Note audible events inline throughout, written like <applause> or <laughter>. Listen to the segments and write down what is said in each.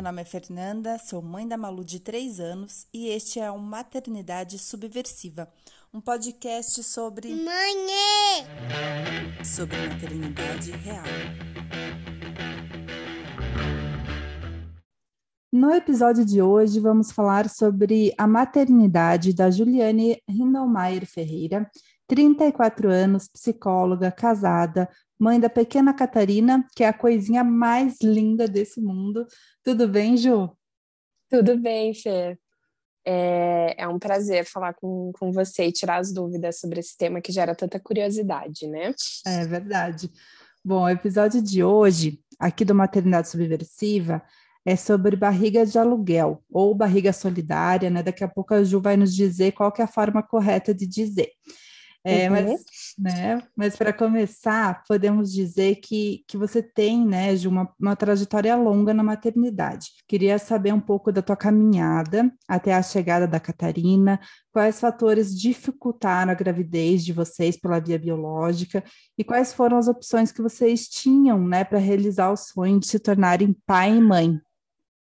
Meu nome é Fernanda, sou mãe da Malu de 3 anos e este é o Maternidade Subversiva, um podcast sobre. Mãe! sobre maternidade real. No episódio de hoje, vamos falar sobre a maternidade da Juliane Rindelmaier Ferreira, 34 anos, psicóloga, casada, mãe da pequena Catarina, que é a coisinha mais linda desse mundo. Tudo bem, Ju? Tudo bem, Fê. É, é um prazer falar com, com você e tirar as dúvidas sobre esse tema que gera tanta curiosidade, né? É verdade. Bom, o episódio de hoje, aqui do Maternidade Subversiva, é sobre barriga de aluguel ou barriga solidária, né? Daqui a pouco a Ju vai nos dizer qual é a forma correta de dizer. É, uhum. Mas, né, mas para começar, podemos dizer que, que você tem, né, de uma, uma trajetória longa na maternidade. Queria saber um pouco da tua caminhada até a chegada da Catarina, quais fatores dificultaram a gravidez de vocês pela via biológica e quais foram as opções que vocês tinham, né, para realizar o sonho de se tornarem pai e mãe.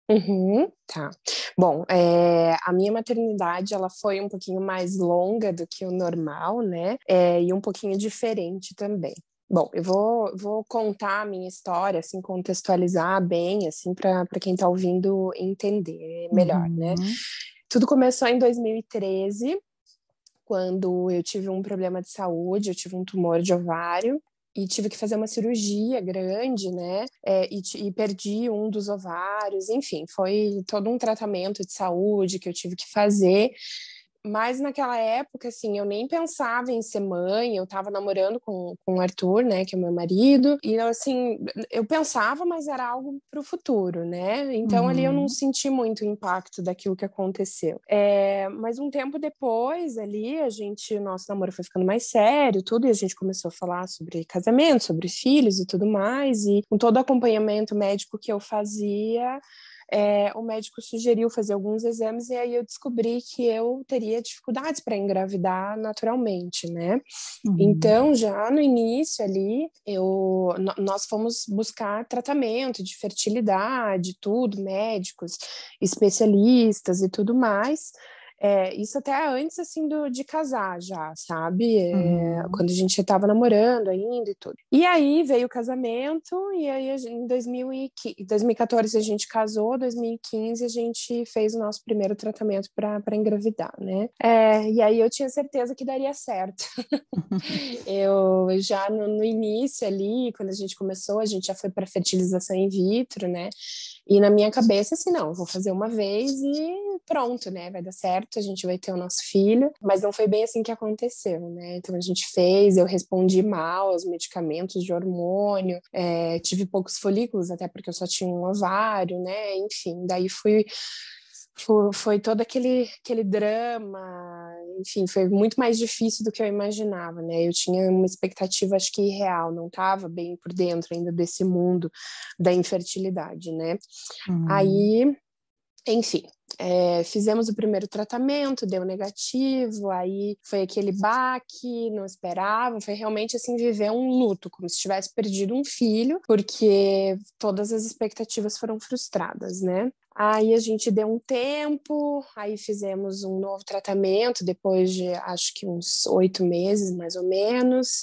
Uhum, tá. Bom, é, a minha maternidade ela foi um pouquinho mais longa do que o normal, né? É, e um pouquinho diferente também. Bom, eu vou, vou contar a minha história, assim, contextualizar bem, assim, para quem está ouvindo entender melhor, né? uhum. né? Tudo começou em 2013, quando eu tive um problema de saúde, eu tive um tumor de ovário, e tive que fazer uma cirurgia grande, né? É, e, e, perdi um dos ovários, enfim, foi todo um tratamento de saúde que eu tive que fazer. Mas naquela época, assim, eu nem pensava em ser mãe, eu estava namorando com, com o Arthur, né, que é meu marido, e assim, eu pensava, mas era algo para o futuro, né? Então uhum. ali eu não uhum. senti muito o impacto daquilo que aconteceu. É, mas um tempo depois, ali, a gente, nosso namoro foi ficando mais sério, tudo, e a gente começou a falar sobre casamento, sobre filhos e tudo mais, e com todo o acompanhamento médico que eu fazia, é, o médico sugeriu fazer alguns exames e aí eu descobri que eu teria dificuldades para engravidar naturalmente, né? Uhum. Então, já no início ali, eu, nós fomos buscar tratamento de fertilidade, tudo, médicos, especialistas e tudo mais. É, isso até antes, assim, do, de casar já, sabe? É, uhum. Quando a gente estava namorando ainda e tudo. E aí veio o casamento, e aí em 2014 a gente casou, 2015 a gente fez o nosso primeiro tratamento para engravidar, né? É, e aí eu tinha certeza que daria certo. <laughs> eu já no, no início ali, quando a gente começou, a gente já foi para fertilização in vitro, né? E na minha cabeça, assim, não, vou fazer uma vez e pronto, né? Vai dar certo, a gente vai ter o nosso filho. Mas não foi bem assim que aconteceu, né? Então a gente fez, eu respondi mal aos medicamentos de hormônio, é, tive poucos folículos, até porque eu só tinha um ovário, né? Enfim, daí fui foi, foi todo aquele, aquele drama, enfim, foi muito mais difícil do que eu imaginava, né? Eu tinha uma expectativa, acho que irreal, não estava bem por dentro ainda desse mundo da infertilidade, né? Uhum. Aí, enfim, é, fizemos o primeiro tratamento, deu negativo, aí foi aquele baque, não esperava, foi realmente assim viver um luto, como se tivesse perdido um filho, porque todas as expectativas foram frustradas, né? Aí a gente deu um tempo, aí fizemos um novo tratamento depois de acho que uns oito meses mais ou menos.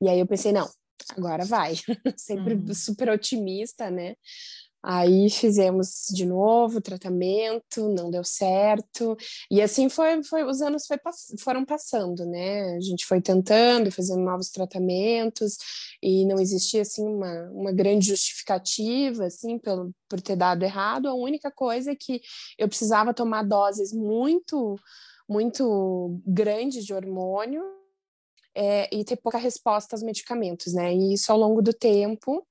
E aí eu pensei, não, agora vai. <laughs> Sempre uhum. super otimista, né? Aí fizemos de novo o tratamento, não deu certo. E assim foi, foi os anos foi, foram passando, né? A gente foi tentando, fazendo novos tratamentos e não existia assim uma, uma grande justificativa assim pelo, por ter dado errado. A única coisa é que eu precisava tomar doses muito muito grandes de hormônio é, e ter pouca resposta aos medicamentos, né? E isso ao longo do tempo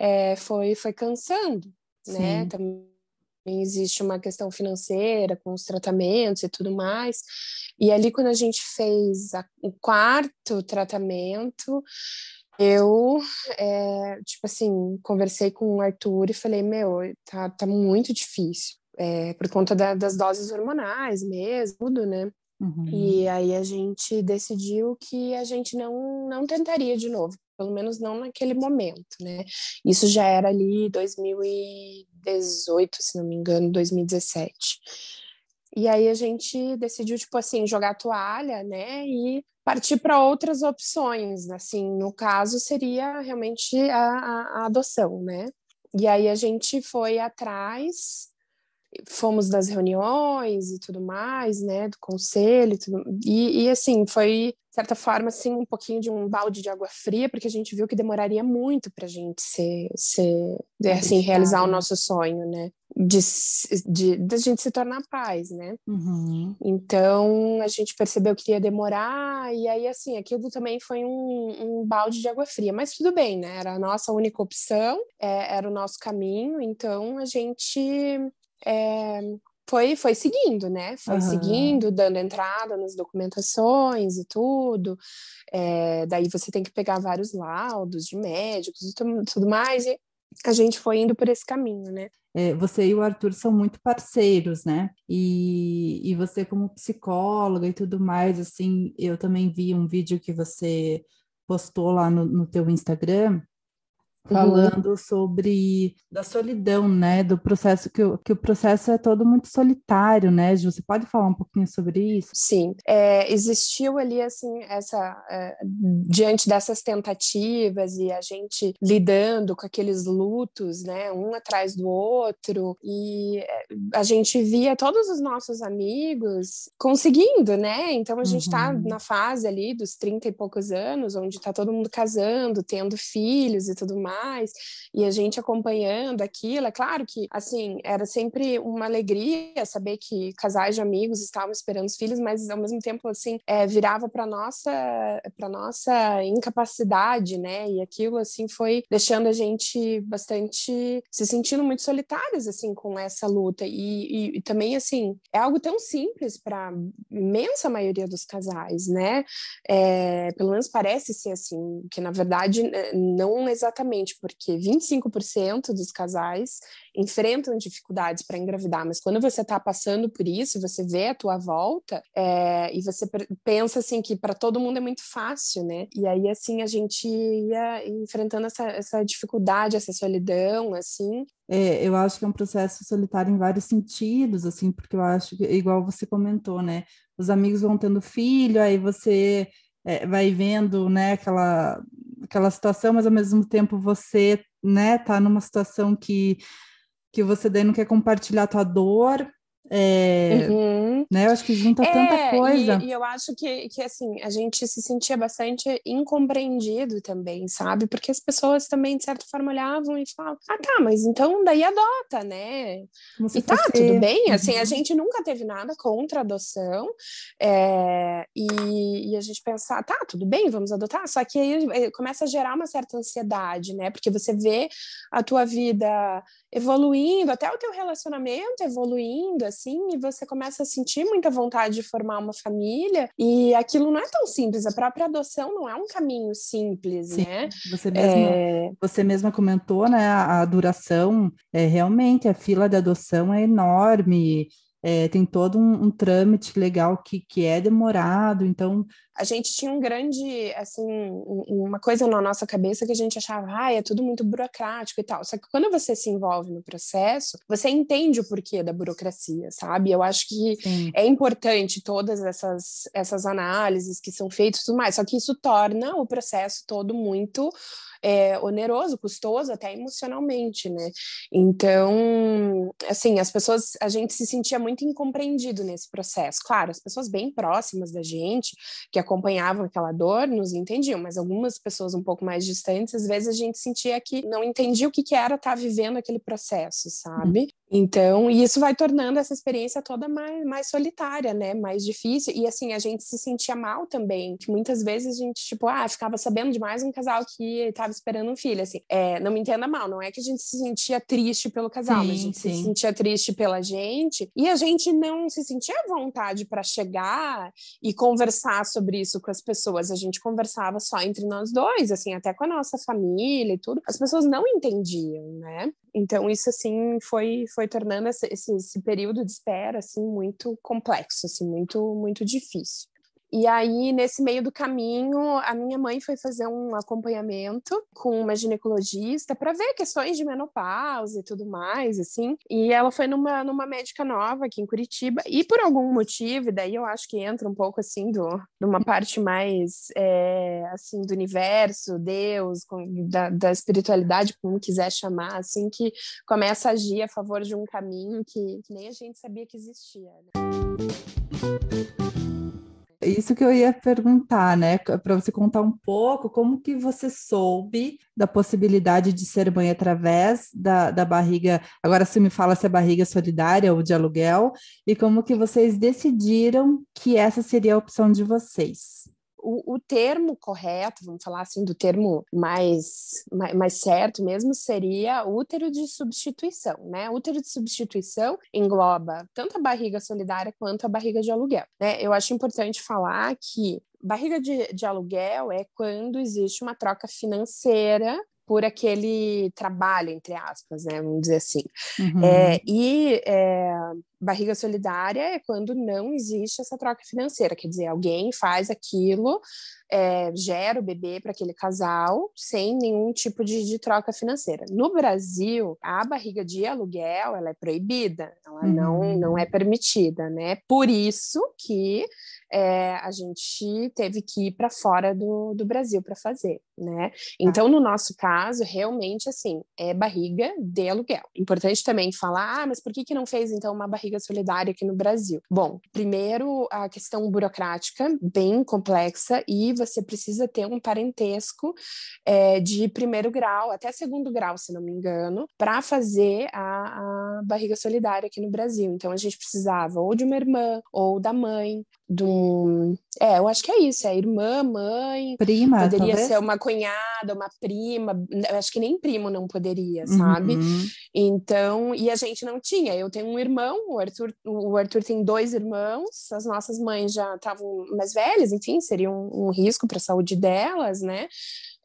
é, foi, foi cansando, né? Sim. né? Também existe uma questão financeira com os tratamentos e tudo mais. E ali, quando a gente fez a, o quarto tratamento, eu, é, tipo assim, conversei com o Arthur e falei: Meu, tá, tá muito difícil, é, por conta da, das doses hormonais mesmo, tudo, né? Uhum. E aí a gente decidiu que a gente não, não tentaria de novo, pelo menos não naquele momento, né? Isso já era ali 2018, se não me engano, 2017. E aí a gente decidiu, tipo assim, jogar a toalha, né? E partir para outras opções, assim, no caso seria realmente a, a, a adoção, né? E aí a gente foi atrás fomos das reuniões e tudo mais, né, do conselho, e, tudo, e, e, assim, foi, de certa forma, assim, um pouquinho de um balde de água fria, porque a gente viu que demoraria muito para a gente ser, ser assim, realizar o nosso sonho, né, de, de, de a gente se tornar paz, né, uhum. então a gente percebeu que ia demorar, e aí, assim, aquilo também foi um, um balde de água fria, mas tudo bem, né, era a nossa única opção, é, era o nosso caminho, então a gente é, foi, foi seguindo, né? Foi uhum. seguindo, dando entrada nas documentações e tudo. É, daí você tem que pegar vários laudos de médicos e tudo, tudo mais. E a gente foi indo por esse caminho, né? É, você e o Arthur são muito parceiros, né? E, e você, como psicóloga e tudo mais, assim, eu também vi um vídeo que você postou lá no, no teu Instagram. Falando uhum. sobre da solidão, né? Do processo que, o, que o processo é todo muito solitário, né? Você pode falar um pouquinho sobre isso? Sim, é, existiu ali assim essa é, diante dessas tentativas e a gente lidando com aqueles lutos, né? Um atrás do outro e é, a gente via todos os nossos amigos conseguindo, né? Então a gente está uhum. na fase ali dos 30 e poucos anos, onde está todo mundo casando, tendo filhos e tudo mais mais, e a gente acompanhando aquilo. É claro que, assim, era sempre uma alegria saber que casais de amigos estavam esperando os filhos, mas ao mesmo tempo, assim, é, virava para nossa para nossa incapacidade, né? E aquilo, assim, foi deixando a gente bastante se sentindo muito solitários, assim, com essa luta. E, e, e também, assim, é algo tão simples para imensa maioria dos casais, né? É, pelo menos parece ser assim, que na verdade não exatamente porque 25% dos casais enfrentam dificuldades para engravidar, mas quando você está passando por isso, você vê a tua volta é, e você pensa assim que para todo mundo é muito fácil, né? E aí assim a gente ia enfrentando essa, essa dificuldade, essa solidão, assim. É, eu acho que é um processo solitário em vários sentidos, assim, porque eu acho que, igual você comentou, né? Os amigos vão tendo filho, aí você é, vai vendo, né, aquela aquela situação, mas ao mesmo tempo você, né, tá numa situação que, que você daí não quer compartilhar a tua dor, é, uhum. né? Eu acho que junta é, tanta coisa. E, e, eu acho que, que, assim, a gente se sentia bastante incompreendido também, sabe? Porque as pessoas também, de certa forma, olhavam e falavam, ah, tá, mas então daí adota, né? e tá, tudo bem, uhum. assim, a gente nunca teve nada contra a adoção, é, e, e, a gente pensar, tá, tudo bem, vamos adotar, só que aí eh, começa a gerar uma certa ansiedade, né? Porque você vê a tua vida evoluindo, até o teu relacionamento evoluindo, assim, e você começa a sentir muita vontade de formar uma família, e aquilo não é tão simples, a própria adoção não é um caminho simples, Sim, né? Você mesma, é... você mesma comentou, né, a, a duração, é, realmente, a fila de adoção é enorme, é, tem todo um, um, trâmite legal que, que é demorado, então... A gente tinha um grande, assim, uma coisa na nossa cabeça que a gente achava, ah, é tudo muito burocrático e tal, só que quando você se envolve no processo, você entende o porquê da burocracia, sabe? Eu acho que Sim. é importante todas essas, essas análises que são feitas e tudo mais, só que isso torna o processo todo muito é, oneroso, custoso, até emocionalmente, né? Então, assim, as pessoas, a gente se sentia muito incompreendido nesse processo. Claro, as pessoas bem próximas da gente, que acompanhavam aquela dor, nos entendiam, mas algumas pessoas um pouco mais distantes, às vezes a gente sentia que não entendia o que, que era estar vivendo aquele processo, sabe? Então, e isso vai tornando essa experiência toda mais, mais solitária, né? Mais difícil. E assim, a gente se sentia mal também, que muitas vezes a gente, tipo, ah, ficava sabendo de mais um casal que estava esperando um filho, assim. É, não me entenda mal, não é que a gente se sentia triste pelo casal, sim, mas a gente sim. se sentia triste pela gente. E a gente não se sentia à vontade para chegar e conversar sobre isso com as pessoas. A gente conversava só entre nós dois, assim, até com a nossa família e tudo. As pessoas não entendiam, né? Então isso assim foi foi tornando esse, esse, esse período de espera assim muito complexo, assim muito muito difícil. E aí, nesse meio do caminho, a minha mãe foi fazer um acompanhamento com uma ginecologista para ver questões de menopausa e tudo mais, assim. E ela foi numa, numa médica nova aqui em Curitiba, e por algum motivo, e daí eu acho que entra um pouco, assim, do, de uma parte mais, é, assim, do universo, Deus, com, da, da espiritualidade, como quiser chamar, assim, que começa a agir a favor de um caminho que, que nem a gente sabia que existia, né? Isso que eu ia perguntar, né? Para você contar um pouco como que você soube da possibilidade de ser mãe através da, da barriga. Agora você me fala se é barriga solidária ou de aluguel, e como que vocês decidiram que essa seria a opção de vocês o, o, termo correto, vamos falar assim, do termo mais, mais, mais, certo mesmo, seria útero de substituição, né? Útero de substituição engloba tanto a barriga solidária quanto a barriga de aluguel, né? Eu acho importante falar que barriga de, de aluguel é quando existe uma troca financeira por aquele trabalho, entre aspas, né? Vamos dizer assim. Uhum. É, e é, barriga solidária é quando não existe essa troca financeira, quer dizer, alguém faz aquilo, é, gera o bebê para aquele casal sem nenhum tipo de, de, troca financeira. No Brasil, a barriga de aluguel ela é proibida, ela uhum. não, não é permitida, né? Por isso que é, a gente teve que ir para fora do, do Brasil para fazer, né? Tá. Então, no nosso caso, realmente, assim, é barriga de aluguel. Importante também falar, ah, mas por que, que não fez, então, uma barriga solidária aqui no Brasil? Bom, primeiro, a questão burocrática, bem complexa, e você precisa ter um parentesco é, de primeiro grau, até segundo grau, se não me engano, para fazer a, a barriga solidária aqui no Brasil. Então, a gente precisava ou de uma irmã, ou da mãe, de um. É, eu acho que é isso, é irmã, mãe. Prima. Poderia talvez? ser uma cunhada, uma prima. Acho que nem primo não poderia, sabe? Uhum. Então, e a gente não tinha. Eu tenho um irmão, o Arthur, o Arthur tem dois irmãos, as nossas mães já estavam mais velhas, enfim, seria um, um risco para a saúde delas, né?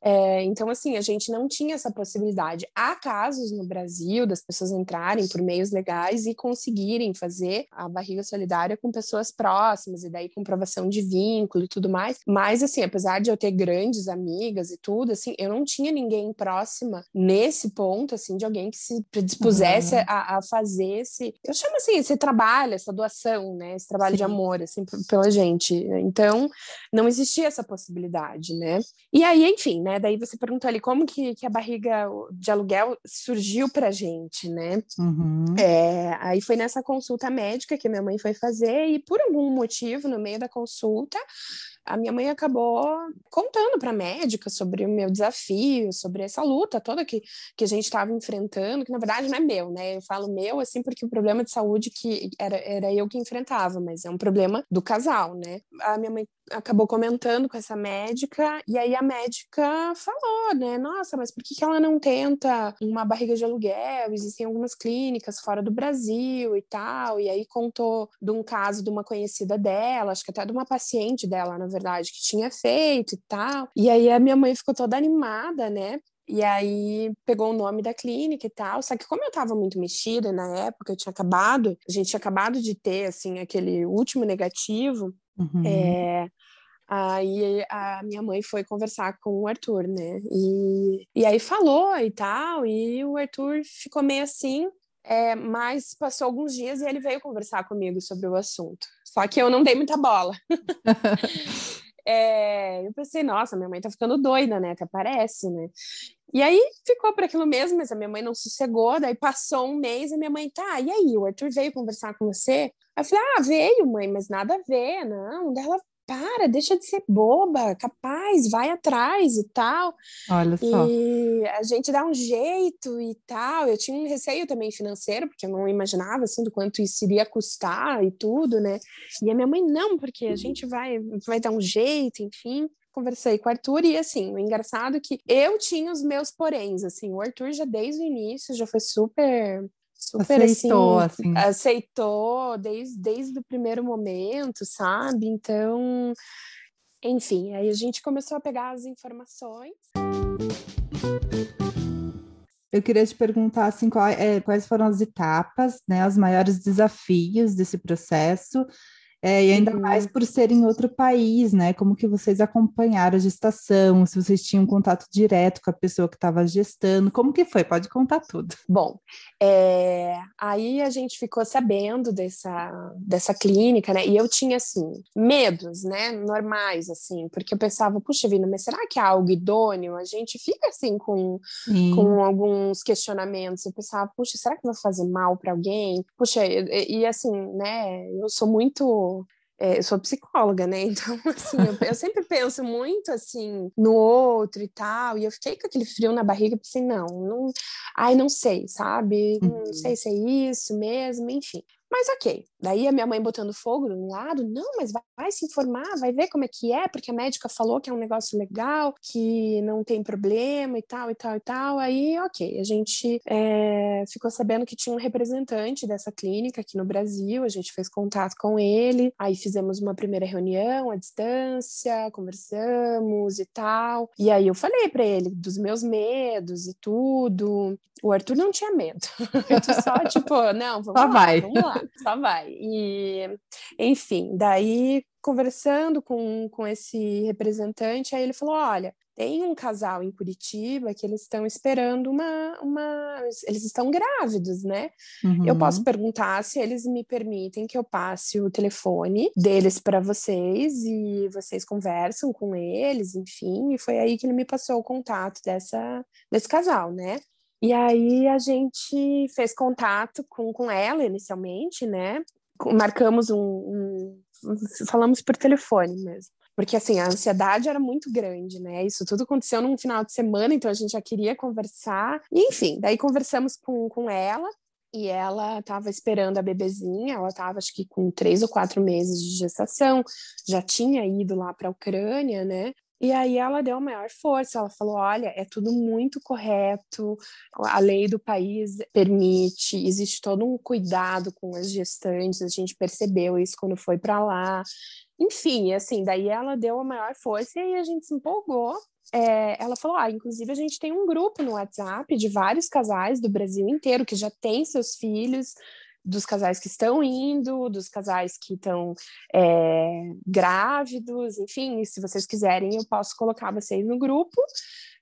É, então, assim, a gente não tinha essa possibilidade. Há casos no Brasil das pessoas entrarem por meios legais e conseguirem fazer a barriga solidária com pessoas próximas, e daí comprovação de vínculo e tudo mais. Mas, assim, apesar de eu ter grandes amigas e tudo, assim, eu não tinha ninguém próxima nesse ponto, assim, de alguém que se predispusesse uhum. a, a, fazer esse. Eu chamo assim, esse trabalho, essa doação, né? Esse trabalho Sim. de amor, assim, pela gente. Então, não existia essa possibilidade, né? E aí, enfim, né? Daí você perguntou ali como que, que a barriga de aluguel surgiu pra gente, né? Uhum. É, aí foi nessa consulta médica que minha mãe foi fazer e por algum motivo, no meio da consulta, a minha mãe acabou contando para a médica sobre o meu desafio, sobre essa luta toda que, que a gente estava enfrentando, que na verdade não é meu, né? Eu falo meu assim porque o problema de saúde que era, era eu que enfrentava, mas é um problema do casal, né? A minha mãe acabou comentando com essa médica, e aí a médica falou, né? Nossa, mas por que, que ela não tenta uma barriga de aluguel? Existem algumas clínicas fora do Brasil e tal. E aí contou de um caso de uma conhecida dela, acho que até de uma paciente dela, na verdade, que tinha feito e tal. E aí a minha mãe ficou toda animada, né? E aí pegou o nome da clínica e tal. Só que como eu estava muito mexida na época, eu tinha acabado, a gente tinha acabado de ter assim aquele último negativo. Uhum. É, Aí a minha mãe foi conversar com o Arthur, né? E, e aí falou e tal, e o Arthur ficou meio assim, é, mas passou alguns dias e ele veio conversar comigo sobre o assunto. Só que eu não dei muita bola. <laughs> é, eu pensei, nossa, minha mãe tá ficando doida, né? Até parece, né? E aí ficou por aquilo mesmo, mas a minha mãe não sossegou. Daí passou um mês e minha mãe, tá, e aí, o Arthur veio conversar com você? Aí eu falei, ah, veio, mãe, mas nada a ver, não. Daí ela para, deixa de ser boba, capaz, vai atrás e tal. Olha só. E a gente dá um jeito e tal. Eu tinha um receio também financeiro, porque eu não imaginava assim do quanto isso iria custar e tudo, né? E a minha mãe não, porque a gente vai vai dar um jeito, enfim conversei com o Arthur e assim, o engraçado é que eu tinha os meus poréns, assim, o Arthur já desde o início já foi super super aceitou, assim, assim, aceitou desde, desde o primeiro momento, sabe? Então, enfim, aí a gente começou a pegar as informações. Eu queria te perguntar assim, qual, é, quais foram as etapas, né, os maiores desafios desse processo é, e ainda uhum. mais por ser em outro país, né? Como que vocês acompanharam a gestação, se vocês tinham contato direto com a pessoa que estava gestando, como que foi? Pode contar tudo. Bom, é, aí a gente ficou sabendo dessa, dessa clínica, né? E eu tinha, assim, medos, né? Normais, assim, porque eu pensava, puxa vida, mas será que é algo idôneo? A gente fica, assim, com, com alguns questionamentos. Eu pensava, puxa, será que vai fazer mal para alguém? Puxa, e, e assim, né? Eu sou muito é, eu sou psicóloga, né? <laughs> Então, assim, eu, eu, sempre penso muito, assim, no outro e tal, e eu fiquei com aquele frio na barriga, pensei, não, não, ai, não sei, sabe? Não uhum. sei se é isso mesmo, enfim. Mas ok. Daí a minha mãe botando fogo no lado, não, mas vai, vai, se informar, vai ver como é que é, porque a médica falou que é um negócio legal, que não tem problema e tal, e tal, e tal. Aí, ok, a gente é, ficou sabendo que tinha um representante dessa clínica aqui no Brasil, a gente fez contato com ele, aí fizemos uma primeira reunião à distância, conversamos e tal. E aí eu falei para ele dos meus medos e tudo. O Arthur não tinha medo. <laughs> Arthur só, tipo, não, vamos só lá, vai. vamos lá, só vai. E, enfim, daí conversando com, com esse representante, aí ele falou: olha, tem um casal em Curitiba que eles estão esperando uma, uma. Eles estão grávidos, né? Uhum. Eu posso perguntar se eles me permitem que eu passe o telefone deles para vocês e vocês conversam com eles, enfim. E foi aí que ele me passou o contato dessa, desse casal, né? E aí a gente fez contato com, com ela inicialmente, né? Marcamos um, um, Falamos por telefone mesmo. Porque, assim, a ansiedade era muito grande, né? Isso tudo aconteceu num final de semana, então a gente já queria conversar. E, enfim, daí conversamos com, com ela, e ela estava esperando a bebezinha, ela estava acho que com três ou quatro meses de gestação, já tinha ido lá para a Ucrânia, né? E aí ela deu a maior força, ela falou: olha, é tudo muito correto, a lei do país permite, existe todo um cuidado com as gestantes, a gente percebeu isso quando foi para lá. Enfim, assim, daí ela deu a maior força e aí a gente se empolgou. É, ela falou: ah, inclusive a gente tem um grupo no WhatsApp de vários casais do Brasil inteiro que já têm seus filhos dos casais que estão indo, dos casais que estão é, grávidos, enfim, se vocês quiserem, eu posso colocar vocês no grupo.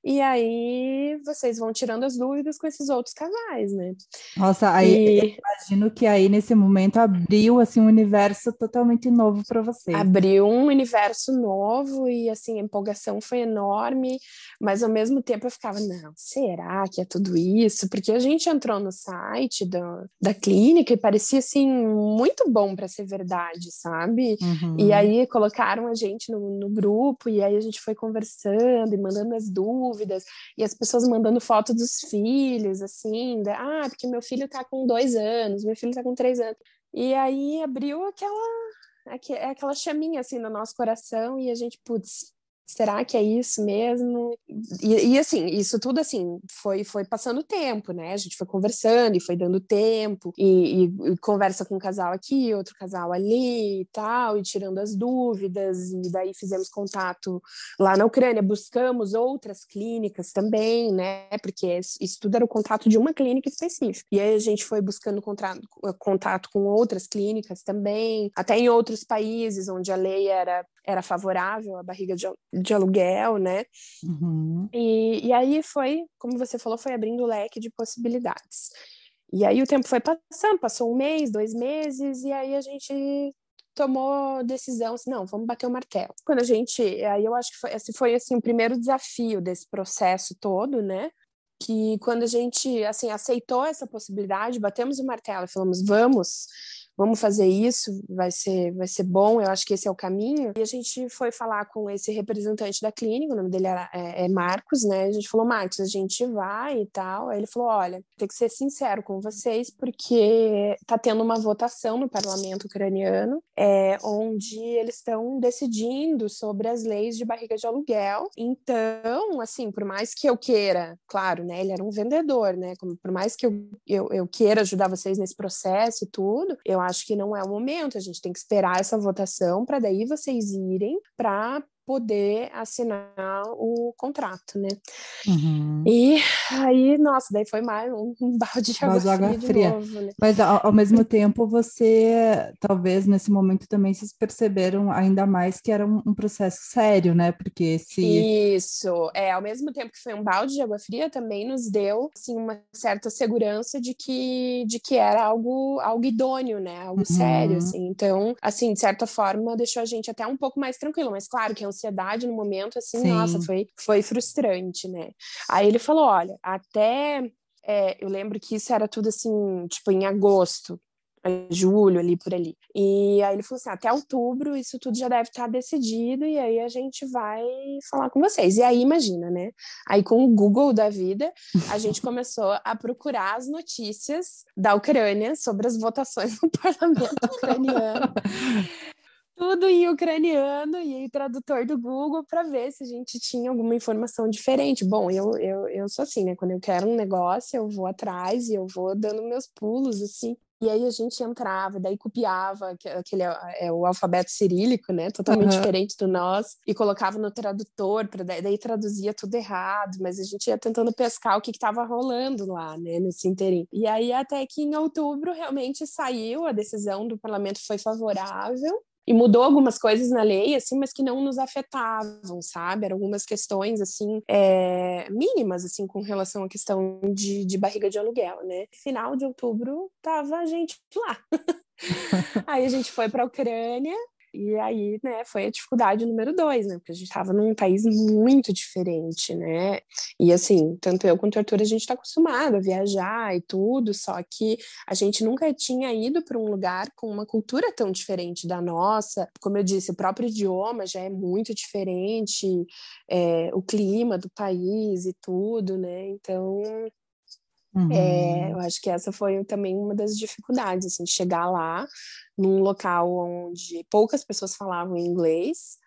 E aí vocês vão tirando as dúvidas com esses outros casais, né? Nossa, aí e... imagino que aí nesse momento abriu assim um universo totalmente novo para vocês. Abriu um universo novo e assim a empolgação foi enorme, mas ao mesmo tempo eu ficava, não, será que é tudo isso? Porque a gente entrou no site da, da clínica e parecia assim muito bom para ser verdade, sabe? Uhum. E aí colocaram a gente no, no grupo e aí a gente foi conversando e mandando as dúvidas dúvidas, e as pessoas mandando foto dos filhos, assim, da, ah, porque meu filho tá com dois anos, meu filho tá com três anos. E aí abriu aquela, aquela chaminha, assim, no nosso coração, e a gente, putz, será que é isso mesmo? E, e, assim, isso tudo assim foi foi passando tempo, né? A gente foi conversando e foi dando tempo e, e, e, conversa com um casal aqui, outro casal ali e tal, e tirando as dúvidas e daí fizemos contato lá na Ucrânia, buscamos outras clínicas também, né? Porque isso tudo era o contato de uma clínica específica. E aí a gente foi buscando contato, contato com outras clínicas também, até em outros países onde a lei era era favorável à barriga de, de aluguel, né? Uhum. E, e aí foi, como você falou, foi abrindo o leque de possibilidades. E aí o tempo foi passando, passou um mês, dois meses, e aí a gente tomou decisão, assim, não, vamos bater o martelo. Quando a gente, aí eu acho que foi, esse foi assim o primeiro desafio desse processo todo, né? Que quando a gente assim aceitou essa possibilidade, batemos o martelo e falamos, vamos, vamos fazer isso, vai ser, vai ser bom, eu acho que esse é o caminho. E a gente foi falar com esse representante da clínica, o nome dele era, é, é Marcos, né? A gente falou, Marcos, a gente vai e tal. Aí ele falou, olha, tem que ser sincero com vocês, porque tá tendo uma votação no parlamento ucraniano, é, onde eles estão decidindo sobre as leis de barriga de aluguel. Então, assim, por mais que eu queira, claro, né? Ele era um vendedor, né? Por mais que eu, eu, eu queira ajudar vocês nesse processo e tudo, eu acho que não é o momento, a gente tem que esperar essa votação para daí vocês irem para poder assinar o contrato, né? Uhum. E aí, nossa, daí foi mais um, <laughs> um balde de água, fria, água fria. Novo, né? Mas ao, ao, mesmo tempo, você, talvez nesse momento também vocês perceberam ainda mais que era um, um, processo sério, né? Porque se... Isso, é, ao mesmo tempo que foi um balde de água fria, também nos deu, assim, uma certa segurança de que, de que era algo, algo idôneo, né? Algo uhum. sério, assim. Então, assim, de certa forma, deixou a gente até um pouco mais tranquilo, mas claro que a ansiedade no momento, assim, Sim. nossa, foi, foi frustrante, né? Aí ele falou: olha, até. É, eu lembro que isso era tudo assim, tipo, em agosto, julho, ali por ali. E aí ele falou assim: até outubro isso tudo já deve estar decidido, e aí a gente vai falar com vocês. E aí, imagina, né? Aí com o Google da vida, a gente <laughs> começou a procurar as notícias da Ucrânia sobre as votações no <laughs> parlamento ucraniano <laughs> tudo em ucraniano e tradutor do Google para ver se a gente tinha alguma informação diferente. Bom, eu, eu, eu sou assim, né? Quando eu quero um negócio, eu vou atrás e eu vou dando meus pulos, assim. E aí a gente entrava, daí copiava aquele é, o alfabeto cirílico, né, totalmente uhum. diferente do nosso, e colocava no tradutor, para daí, daí, traduzia tudo errado, mas a gente ia tentando pescar o que estava rolando lá, né, nesse interim. E aí até que em outubro realmente saiu a decisão do parlamento foi favorável e mudou algumas coisas na lei, assim, mas que não nos afetavam, sabe? Eram algumas questões, assim, é, mínimas, assim, com relação à questão de, de barriga de aluguel, né? Final de outubro, tava a gente lá. <laughs> Aí a gente foi para a Ucrânia e aí, né, foi a dificuldade número dois, né? Porque a gente estava num país muito diferente, né? E assim, tanto eu quanto o Arthur, a gente está acostumado a viajar e tudo, só que a gente nunca tinha ido para um lugar com uma cultura tão diferente da nossa. Como eu disse, o próprio idioma já é muito diferente, é, o clima do país e tudo, né? Então, Uhum. É, eu acho que essa foi também uma das dificuldades, assim, chegar lá num local onde poucas pessoas falavam inglês,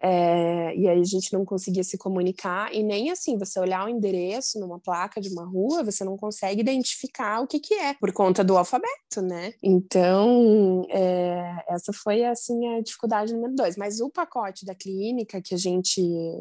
é, e aí a gente não conseguia se comunicar, e nem assim, você olhar o endereço numa placa de uma rua, você não consegue identificar o que que é, por conta do alfabeto, né? Então, é, essa foi, assim, a dificuldade número dois. Mas o pacote da clínica que a gente,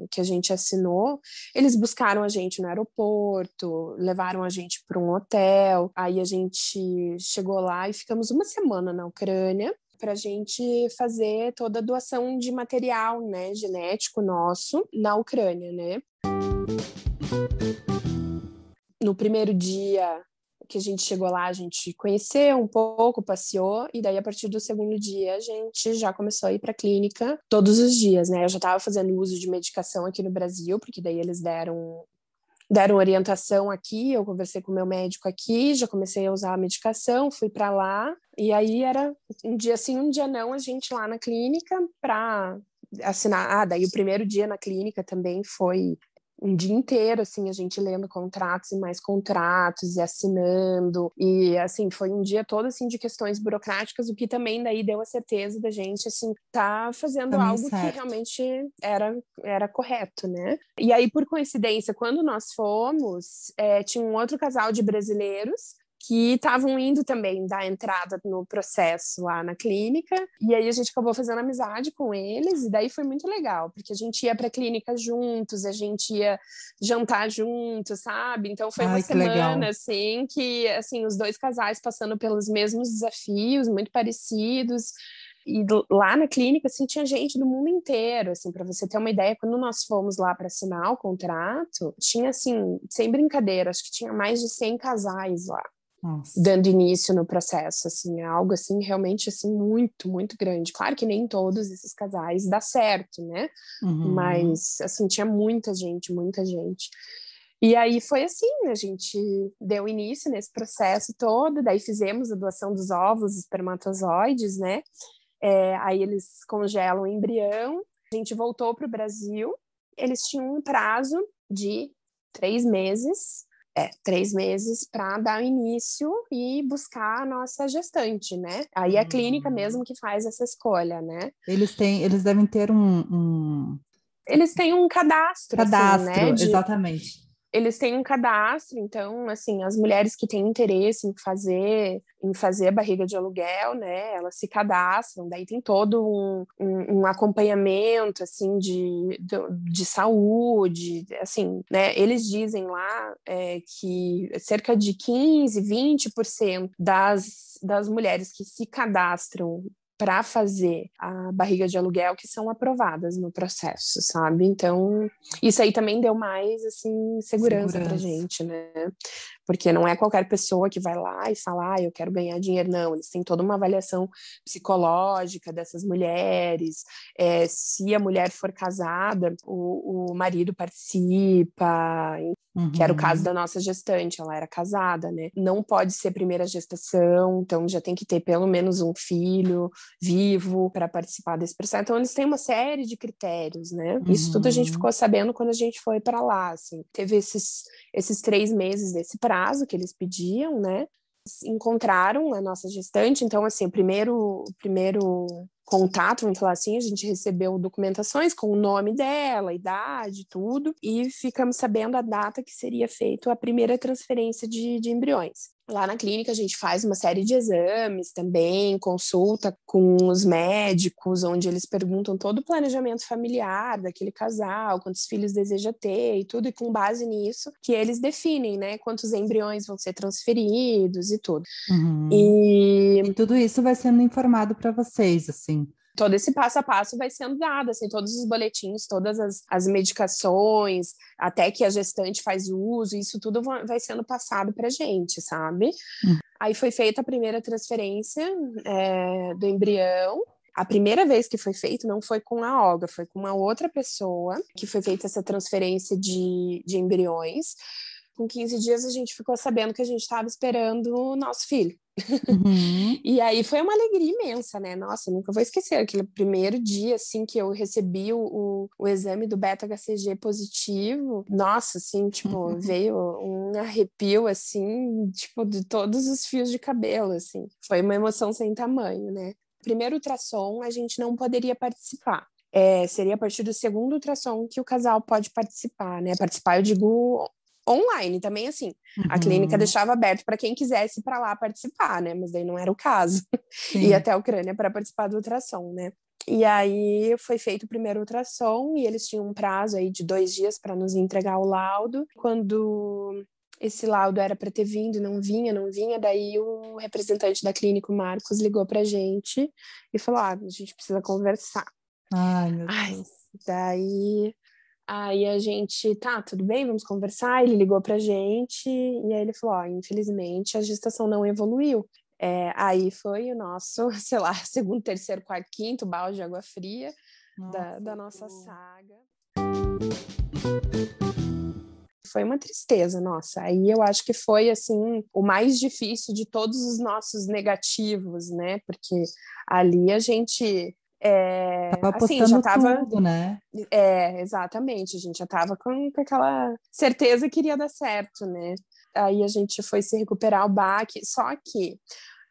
que a gente assinou, eles buscaram a gente no aeroporto, levaram a gente para um hotel, aí a gente chegou lá e ficamos uma semana na Ucrânia, para a gente fazer toda a doação de material né, genético nosso na Ucrânia, né? No primeiro dia que a gente chegou lá, a gente conheceu um pouco, passeou, e daí a partir do segundo dia a gente já começou a ir para a clínica todos os dias, né? Eu já estava fazendo uso de medicação aqui no Brasil, porque daí eles deram deram orientação aqui, eu conversei com o meu médico aqui, já comecei a usar a medicação, fui para lá, e aí era um dia sim, um dia não, a gente lá na clínica para assinar. Ah, daí o primeiro dia na clínica também foi um dia inteiro, assim, a gente lendo contratos e mais contratos e assinando. E, assim, foi um dia todo, assim, de questões burocráticas, o que também daí deu a certeza da gente, assim, tá fazendo também algo certo. que realmente era, era correto, né? E aí, por coincidência, quando nós fomos, é, tinha um outro casal de brasileiros que estavam indo também dar entrada no processo lá na clínica. E aí a gente acabou fazendo amizade com eles, e daí foi muito legal, porque a gente ia para a clínica juntos, a gente ia jantar juntos, sabe? Então foi Ai, uma semana legal. assim que assim, os dois casais passando pelos mesmos desafios, muito parecidos. E lá na clínica, assim, tinha gente do mundo inteiro, assim, para você ter uma ideia, quando nós fomos lá para assinar o contrato, tinha, assim, sem brincadeira, acho que tinha mais de 100 casais lá. Nossa. dando início no processo, assim, é algo assim realmente assim muito, muito grande. Claro que nem todos esses casais dá certo, né? Uhum. Mas assim, tinha muita gente, muita gente. E aí foi assim, a gente deu início nesse processo todo, daí fizemos a doação dos ovos, espermatozoides, né? É, aí eles congelam o embrião, a gente voltou para o Brasil, eles tinham um prazo de três meses é, três meses para dar início e buscar a nossa gestante, né? Aí é a clínica hum. mesmo que faz essa escolha, né? Eles têm, eles devem ter um, um... eles têm um cadastro, cadastro, assim, né? De... exatamente. Eles têm um cadastro, então, assim, as mulheres que têm interesse em fazer, em fazer barriga de aluguel, né, elas se cadastram, daí tem todo um, um, um acompanhamento, assim, de, de, de, saúde, assim, né, eles dizem lá é, que cerca de 15, 20% das, das mulheres que se cadastram para fazer a barriga de aluguel que são aprovadas no processo, sabe? Então, isso aí também deu mais assim segurança, segurança. pra gente, né? Porque não é qualquer pessoa que vai lá e fala, ah, eu quero ganhar dinheiro, não. Eles têm toda uma avaliação psicológica dessas mulheres. É, se a mulher for casada, o, o marido participa, uhum. que era o caso uhum. da nossa gestante, ela era casada, né? Não pode ser primeira gestação, então já tem que ter pelo menos um filho vivo para participar desse processo. Então eles têm uma série de critérios, né? Uhum. Isso tudo a gente uhum. ficou sabendo quando a gente foi para lá, assim. Teve esses esses três meses desse prazo que eles pediam, né? Encontraram a nossa gestante, então assim, o primeiro, primeiro contato, vamos falar assim, a gente recebeu documentações com o nome dela, idade, tudo, e ficamos sabendo a data que seria feita a primeira transferência de, de embriões. Lá na clínica a gente faz uma série de exames também, consulta com os médicos, onde eles perguntam todo o planejamento familiar daquele casal, quantos filhos deseja ter e tudo, e com base nisso que eles definem, né, quantos embriões vão ser transferidos e tudo. Uhum. E... e tudo isso vai sendo informado para vocês, assim todo esse passo a passo vai sendo dado, assim, todos os boletins, todas as, as medicações, até que a gestante faz uso, isso tudo vai sendo passado para gente, sabe? Uhum. Aí foi feita a primeira transferência é, do embrião, a primeira vez que foi feito não foi com a Olga, foi com uma outra pessoa que foi feita essa transferência de, de embriões. Com 15 dias a gente ficou sabendo que a gente estava esperando o nosso filho. Uhum. <laughs> e aí foi uma alegria imensa, né? Nossa, nunca vou esquecer aquele primeiro dia, assim, que eu recebi o, o, o exame do beta-HCG positivo. Nossa, assim, tipo, uhum. <laughs> veio um arrepio, assim, tipo, de todos os fios de cabelo, assim. Foi uma emoção sem tamanho, né? Primeiro ultrassom, a gente não poderia participar. É, seria a partir do segundo ultrassom que o casal pode participar, né? Participar, eu digo online também, assim. Uhum. A clínica uhum. deixava aberto para quem quisesse para lá participar, né? Mas daí não era o caso. <laughs> Ir até a Ucrânia para participar do ultrassom, né? E aí foi feito o primeiro ultrassom e eles tinham um prazo aí de dois dias para nos entregar o laudo. Quando esse laudo era para ter vindo, não vinha, não vinha. Daí o representante da clínica, o Marcos, ligou para a gente e falou: ah, a gente precisa conversar. Ai, meu Deus. Ai, daí Aí a gente, tá, tudo bem, vamos conversar. Ele ligou pra gente e aí ele falou: ó, infelizmente a gestação não evoluiu. É, aí foi o nosso, <laughs> sei lá, segundo, terceiro, quarto, quinto balde de água fria nossa, da, da nossa saga. Foi uma tristeza, nossa. Aí eu acho que foi, assim, o mais difícil de todos os nossos negativos, né? Porque ali a gente é, tava assim, já tava, tudo, né? É, exatamente, a gente já tava com, com aquela certeza que iria dar certo, né? Aí a gente foi se recuperar o baque, só que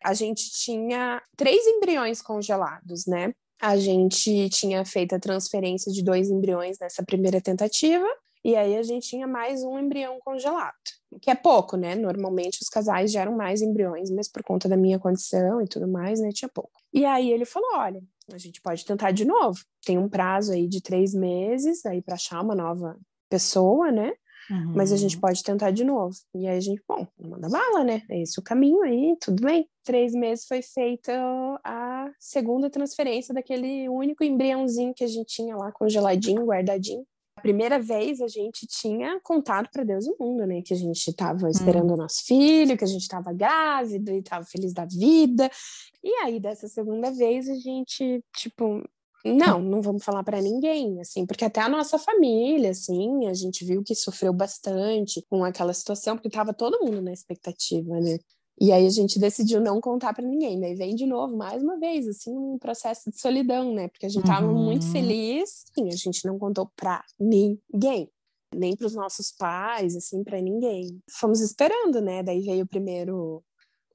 a gente tinha três embriões congelados, né? A gente tinha feito a transferência de dois embriões nessa primeira tentativa, e aí a gente tinha mais um embrião congelado, que é pouco, né? Normalmente os casais geram mais embriões, mas por conta da minha condição e tudo mais, né, tinha pouco. E aí ele falou: olha, a gente pode tentar de novo. Tem um prazo aí de três meses aí para achar uma nova pessoa, né? Uhum. Mas a gente uhum. pode tentar de novo. E aí a gente, bom, manda bala, né? É esse o caminho aí, tudo bem. Três meses foi feita a segunda transferência daquele único embriãozinho que a gente tinha lá congeladinho, guardadinho. Primeira vez a gente tinha contado para Deus e o mundo, né? Que a gente estava esperando hum. o nosso filho, que a gente estava grávida e estava feliz da vida. E aí, dessa segunda vez, a gente, tipo, não, não vamos falar para ninguém, assim, porque até a nossa família, assim, a gente viu que sofreu bastante com aquela situação, porque estava todo mundo na expectativa, né? E aí a gente decidiu não contar para ninguém. Daí vem de novo, mais uma vez, assim, um processo de solidão, né? Porque a gente estava uhum. muito feliz, sim, a gente não contou para ninguém, nem para os nossos pais, assim, para ninguém. Fomos esperando, né? Daí veio o primeiro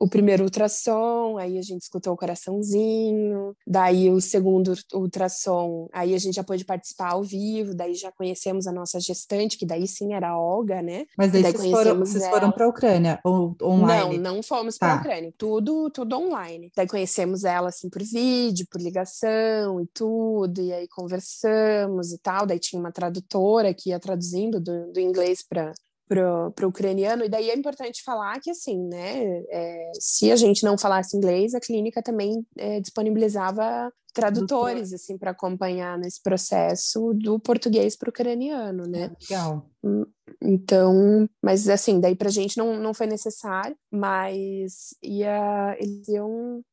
o primeiro ultrassom, aí a gente escutou o coraçãozinho, daí o segundo ultrassom, aí a gente já pôde participar ao vivo, daí já conhecemos a nossa gestante, que daí sim era a Olga, né? Mas daí, daí vocês foram, vocês foram para a Ucrânia ou online? Não, não fomos para a tá. Ucrânia, tudo, tudo online. Daí conhecemos ela assim por vídeo, por ligação e tudo, e aí conversamos e tal, daí tinha uma tradutora que ia traduzindo do, do inglês para para o ucraniano, e daí é importante falar que, assim, né, é, se a gente não falasse inglês, a clínica também é, disponibilizava tradutores, Doutor. assim, para acompanhar nesse processo do português para o ucraniano, né? Legal. Hum, então, mas assim, daí para a gente não, não foi necessário, mas ia, eles iam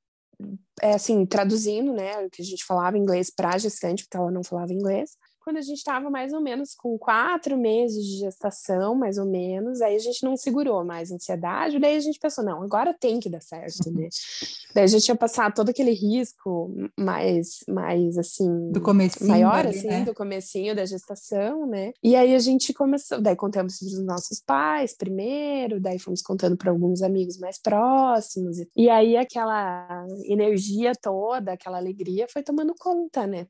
é assim, traduzindo, né, o que a gente falava em inglês para a gestante, porque ela não falava inglês, quando a gente estava mais ou menos com quatro meses de gestação, mais ou menos, aí a gente não segurou mais a ansiedade, daí a gente pensou, não, agora tem que dar certo, né? <laughs> daí a gente tinha passado todo aquele risco mais, mais assim... Do comecinho. Maior, ali, assim, né? do comecinho da gestação, né? E aí a gente começou, daí contamos para os nossos pais primeiro, daí fomos contando para alguns amigos mais próximos, e aí aquela energia toda, aquela alegria foi tomando conta, né?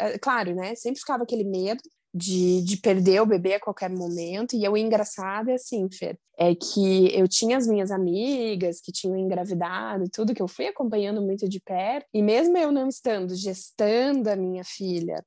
É, claro, né? Sempre ficava aquele medo de, de perder o bebê a qualquer momento. E o engraçado é assim, Fer, é que eu tinha as minhas amigas que tinham engravidado e tudo, que eu fui acompanhando muito de perto. E mesmo eu não estando gestando a minha filha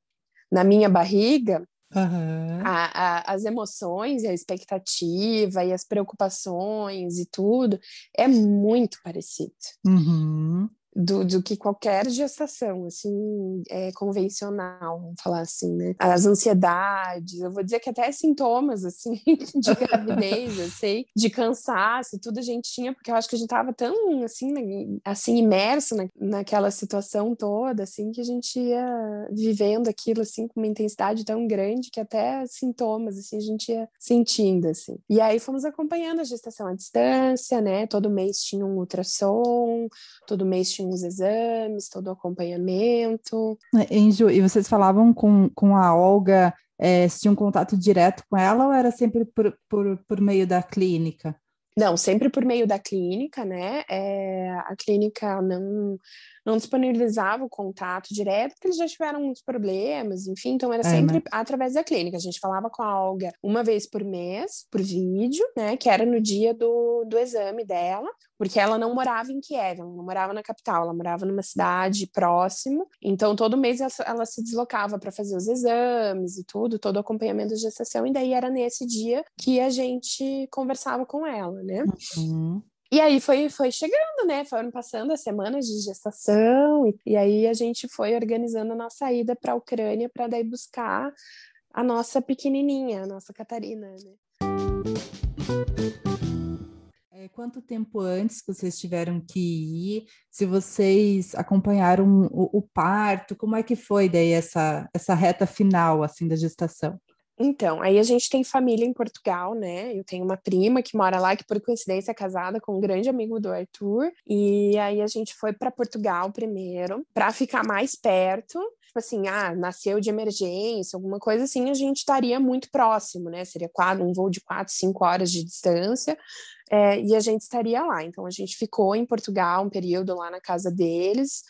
na minha barriga, Uhum. A, a, as emoções e a expectativa e as preocupações e tudo é muito parecido. Uhum do, do que qualquer gestação, assim, é, convencional, vamos falar assim, né? As ansiedades, eu vou dizer que até sintomas, assim, <laughs> de gravidez, eu sei, de cansaço, tudo a gente tinha, porque eu acho que a gente tava tão, assim, né, assim, imerso na, naquela situação toda, assim, que a gente ia vivendo aquilo, assim, com uma intensidade tão grande que até sintomas, assim, a gente ia sentindo, assim. E aí fomos acompanhando a gestação à distância, né? Todo mês tinha um ultrassom, todo mês tinha os exames, todo o acompanhamento. Enjo, e vocês falavam com, com a Olga, é, se tinha um contato direto com ela ou era sempre por, por, por meio da clínica? Não, sempre por meio da clínica, né? É, a clínica não não disponibilizava o contato direto, porque eles já tiveram muitos problemas, enfim, então era é, sempre né? através da clínica. A gente falava com a Olga uma vez por mês, por vídeo, né, que era no dia do, do exame dela, porque ela não morava em Kiev, ela não morava na capital, ela morava numa cidade próximo, então todo mês ela, ela se deslocava para fazer os exames e tudo, todo o acompanhamento da gestação, e daí era nesse dia que a gente conversava com ela, né? Uhum. E aí foi, foi chegando, né? Foram passando as semanas de gestação, e, e aí a gente foi organizando a nossa ida para a Ucrânia para daí buscar a nossa pequenininha, a nossa Catarina, né? É, quanto tempo antes que vocês tiveram que ir? Se vocês acompanharam o, o parto, como é que foi daí essa, essa reta final assim da gestação? Então, aí a gente tem família em Portugal, né? Eu tenho uma prima que mora lá, que por coincidência é casada com um grande amigo do Arthur. E aí a gente foi para Portugal primeiro, para ficar mais perto. Tipo assim, ah, nasceu de emergência, alguma coisa assim, a gente estaria muito próximo, né? Seria quatro, um voo de quatro, cinco horas de distância. É, e a gente estaria lá. Então a gente ficou em Portugal um período lá na casa deles.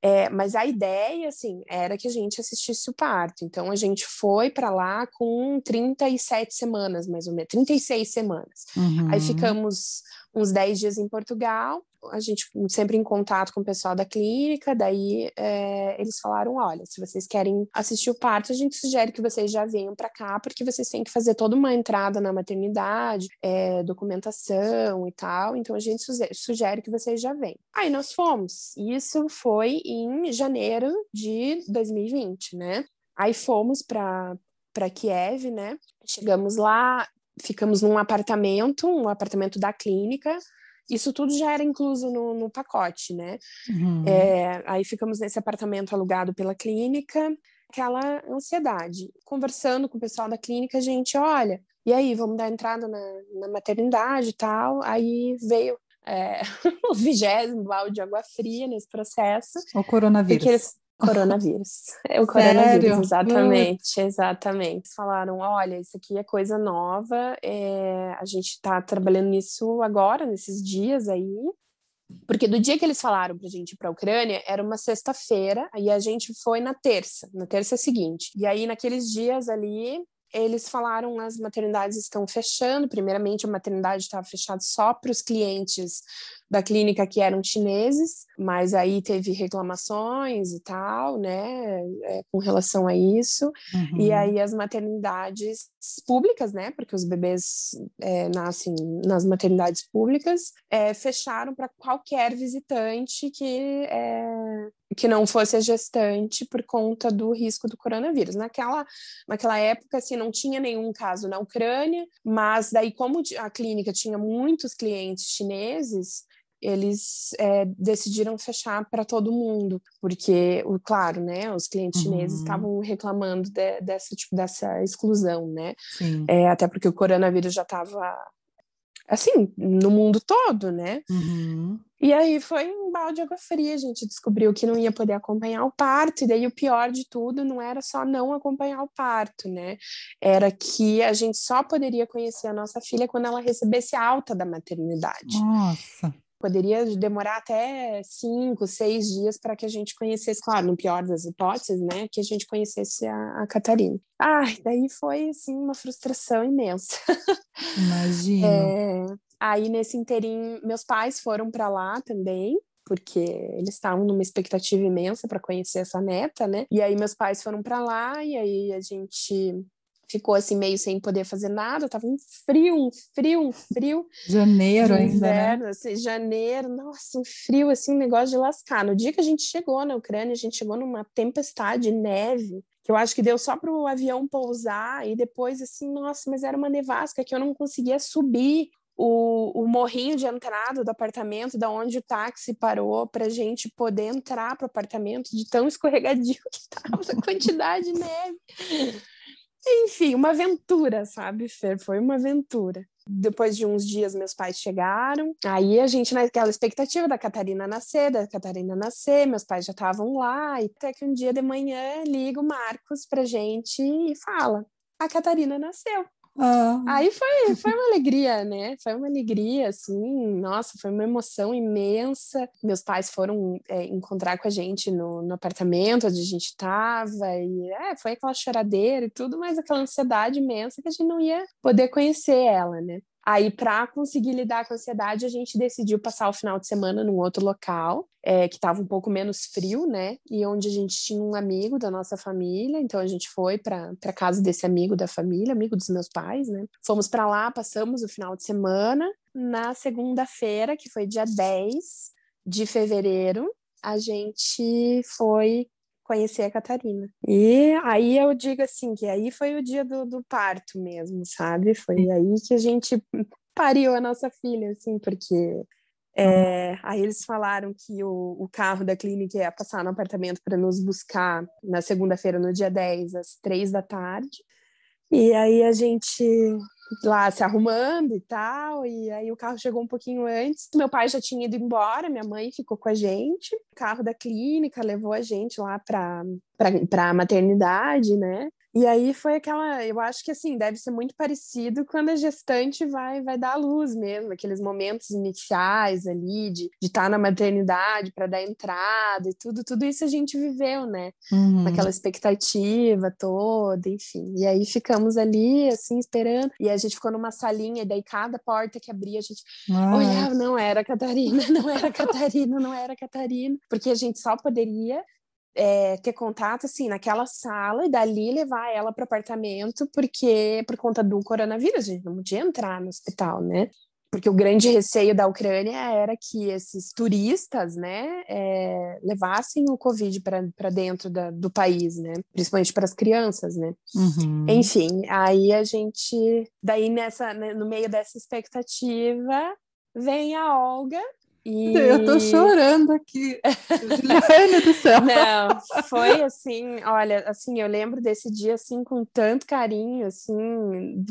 É, mas a ideia, assim, era que a gente assistisse o parto. Então, a gente foi para lá com 37 semanas, mais ou menos, 36 semanas. Uhum. Aí ficamos uns 10 dias em Portugal, a gente sempre em contato com o pessoal da clínica, daí é, eles falaram, olha, se vocês querem assistir o parto, a gente sugere que vocês já venham para cá, porque vocês têm que fazer toda uma entrada na maternidade, é, documentação e tal, então a gente sugere que vocês já venham. Aí nós fomos, isso foi em janeiro de 2020, né? Aí fomos para para Kiev, né? Chegamos lá, ficamos num apartamento, um apartamento da clínica. Isso tudo já era incluso no, no pacote, né? Uhum. É, aí ficamos nesse apartamento alugado pela clínica, aquela ansiedade. Conversando com o pessoal da clínica, a gente, olha, e aí, vamos dar entrada na, na maternidade e tal. Aí veio é, <laughs> o vigésimo balde de água fria nesse processo. O coronavírus. Eles, Coronavírus. É o coronavírus, exatamente, exatamente. Eles falaram, olha, isso aqui é coisa nova, é, a gente está trabalhando nisso agora, nesses dias aí, Porque do dia que eles falaram para a gente ir para a Ucrânia, era uma sexta-feira, e a gente foi na terça, na terça seguinte. E aí, naqueles dias ali, eles falaram as maternidades estão fechando. Primeiramente, a maternidade estava fechada só para os clientes da clínica que eram chineses, mas aí teve reclamações e tal, né, é, com relação a isso. Uhum. E aí as maternidades públicas, né, porque os bebês é, nascem nas maternidades públicas, é, fecharam para qualquer visitante que é, que não fosse a gestante por conta do risco do coronavírus. Naquela, naquela época, assim, não tinha nenhum caso na Ucrânia, mas daí, como a clínica tinha muitos clientes chineses, eles é, decidiram fechar para todo mundo, porque, claro, né, os clientes uhum. chineses estavam reclamando de, dessa, tipo, dessa exclusão, né? É, até porque o coronavírus já estava, assim, no mundo todo, né? Uhum. E aí foi um balde de água fria, a gente descobriu que não ia poder acompanhar o parto, e daí o pior de tudo não era só não acompanhar o parto, né? Era que a gente só poderia conhecer a nossa filha quando ela recebesse alta da maternidade. Nossa! Poderia demorar até cinco, seis dias para que a gente conhecesse, claro, no pior das hipóteses, né, que a gente conhecesse a, a Catarina. Ai, daí foi, assim, uma frustração imensa. Imagina. É, aí, nesse inteirinho, meus pais foram para lá também, porque eles estavam numa expectativa imensa para conhecer essa neta, né? E aí meus pais foram para lá e aí a gente ficou assim meio sem poder fazer nada, tava um frio, um frio, um frio. Janeiro ainda, inverno, né? Assim, janeiro, nossa, um frio assim, um negócio de lascar. No dia que a gente chegou na Ucrânia, a gente chegou numa tempestade, neve, que eu acho que deu só para o avião pousar e depois assim, nossa, mas era uma nevasca que eu não conseguia subir. O, o morrinho de entrada do apartamento, da onde o táxi parou, para gente poder entrar para o apartamento, de tão <laughs> escorregadio que estava a quantidade de neve. Enfim, uma aventura, sabe, Fer? Foi uma aventura. Depois de uns dias, meus pais chegaram. Aí a gente, naquela expectativa da Catarina nascer, da Catarina nascer, meus pais já estavam lá. E até que um dia de manhã liga o Marcos pra gente e fala: a Catarina nasceu. Ah. Aí foi, foi uma alegria, né? Foi uma alegria, assim, nossa, foi uma emoção imensa. Meus pais foram é, encontrar com a gente no, no apartamento onde a gente estava, e é, foi aquela choradeira e tudo, mas aquela ansiedade imensa que a gente não ia poder conhecer ela, né? Aí, para conseguir lidar com a ansiedade, a gente decidiu passar o final de semana num outro local, é, que estava um pouco menos frio, né? E onde a gente tinha um amigo da nossa família, então a gente foi para casa desse amigo da família, amigo dos meus pais, né? Fomos para lá, passamos o final de semana. Na segunda-feira, que foi dia 10 de fevereiro, a gente foi conhecer a Catarina. E aí eu digo assim, que aí foi o dia do, do parto mesmo, sabe? Foi aí que a gente pariu a nossa filha, assim, porque é, aí eles falaram que o, o, carro da clínica ia passar no apartamento para nos buscar na segunda-feira, no dia 10, às três da tarde. E aí a gente lá se arrumando e tal, e aí o carro chegou um pouquinho antes. Meu pai já tinha ido embora, minha mãe ficou com a gente. O carro da clínica levou a gente lá para para maternidade, né? E aí foi aquela, eu acho que assim, deve ser muito parecido quando a gestante vai vai dar à luz mesmo, aqueles momentos iniciais ali de estar tá na maternidade para dar entrada e tudo, tudo isso a gente viveu, né? Uhum. Aquela expectativa toda, enfim. E aí ficamos ali assim esperando, e a gente ficou numa salinha, e daí cada porta que abria a gente ah. olhava, não era <laughs> Catarina, não era Catarina, não era Catarina, porque a gente só poderia é, ter contato assim naquela sala e dali levar ela para o apartamento porque por conta do coronavírus a gente não podia entrar no hospital, né? Porque o grande receio da Ucrânia era que esses turistas, né, é, levassem o Covid para dentro da, do país, né, principalmente para as crianças, né. Uhum. Enfim, aí a gente, daí nessa, né, no meio dessa expectativa, vem a Olga e... Eu tô chorando aqui. <laughs> Juliane do céu. Não, foi assim, olha, assim, eu lembro desse dia assim com tanto carinho, assim,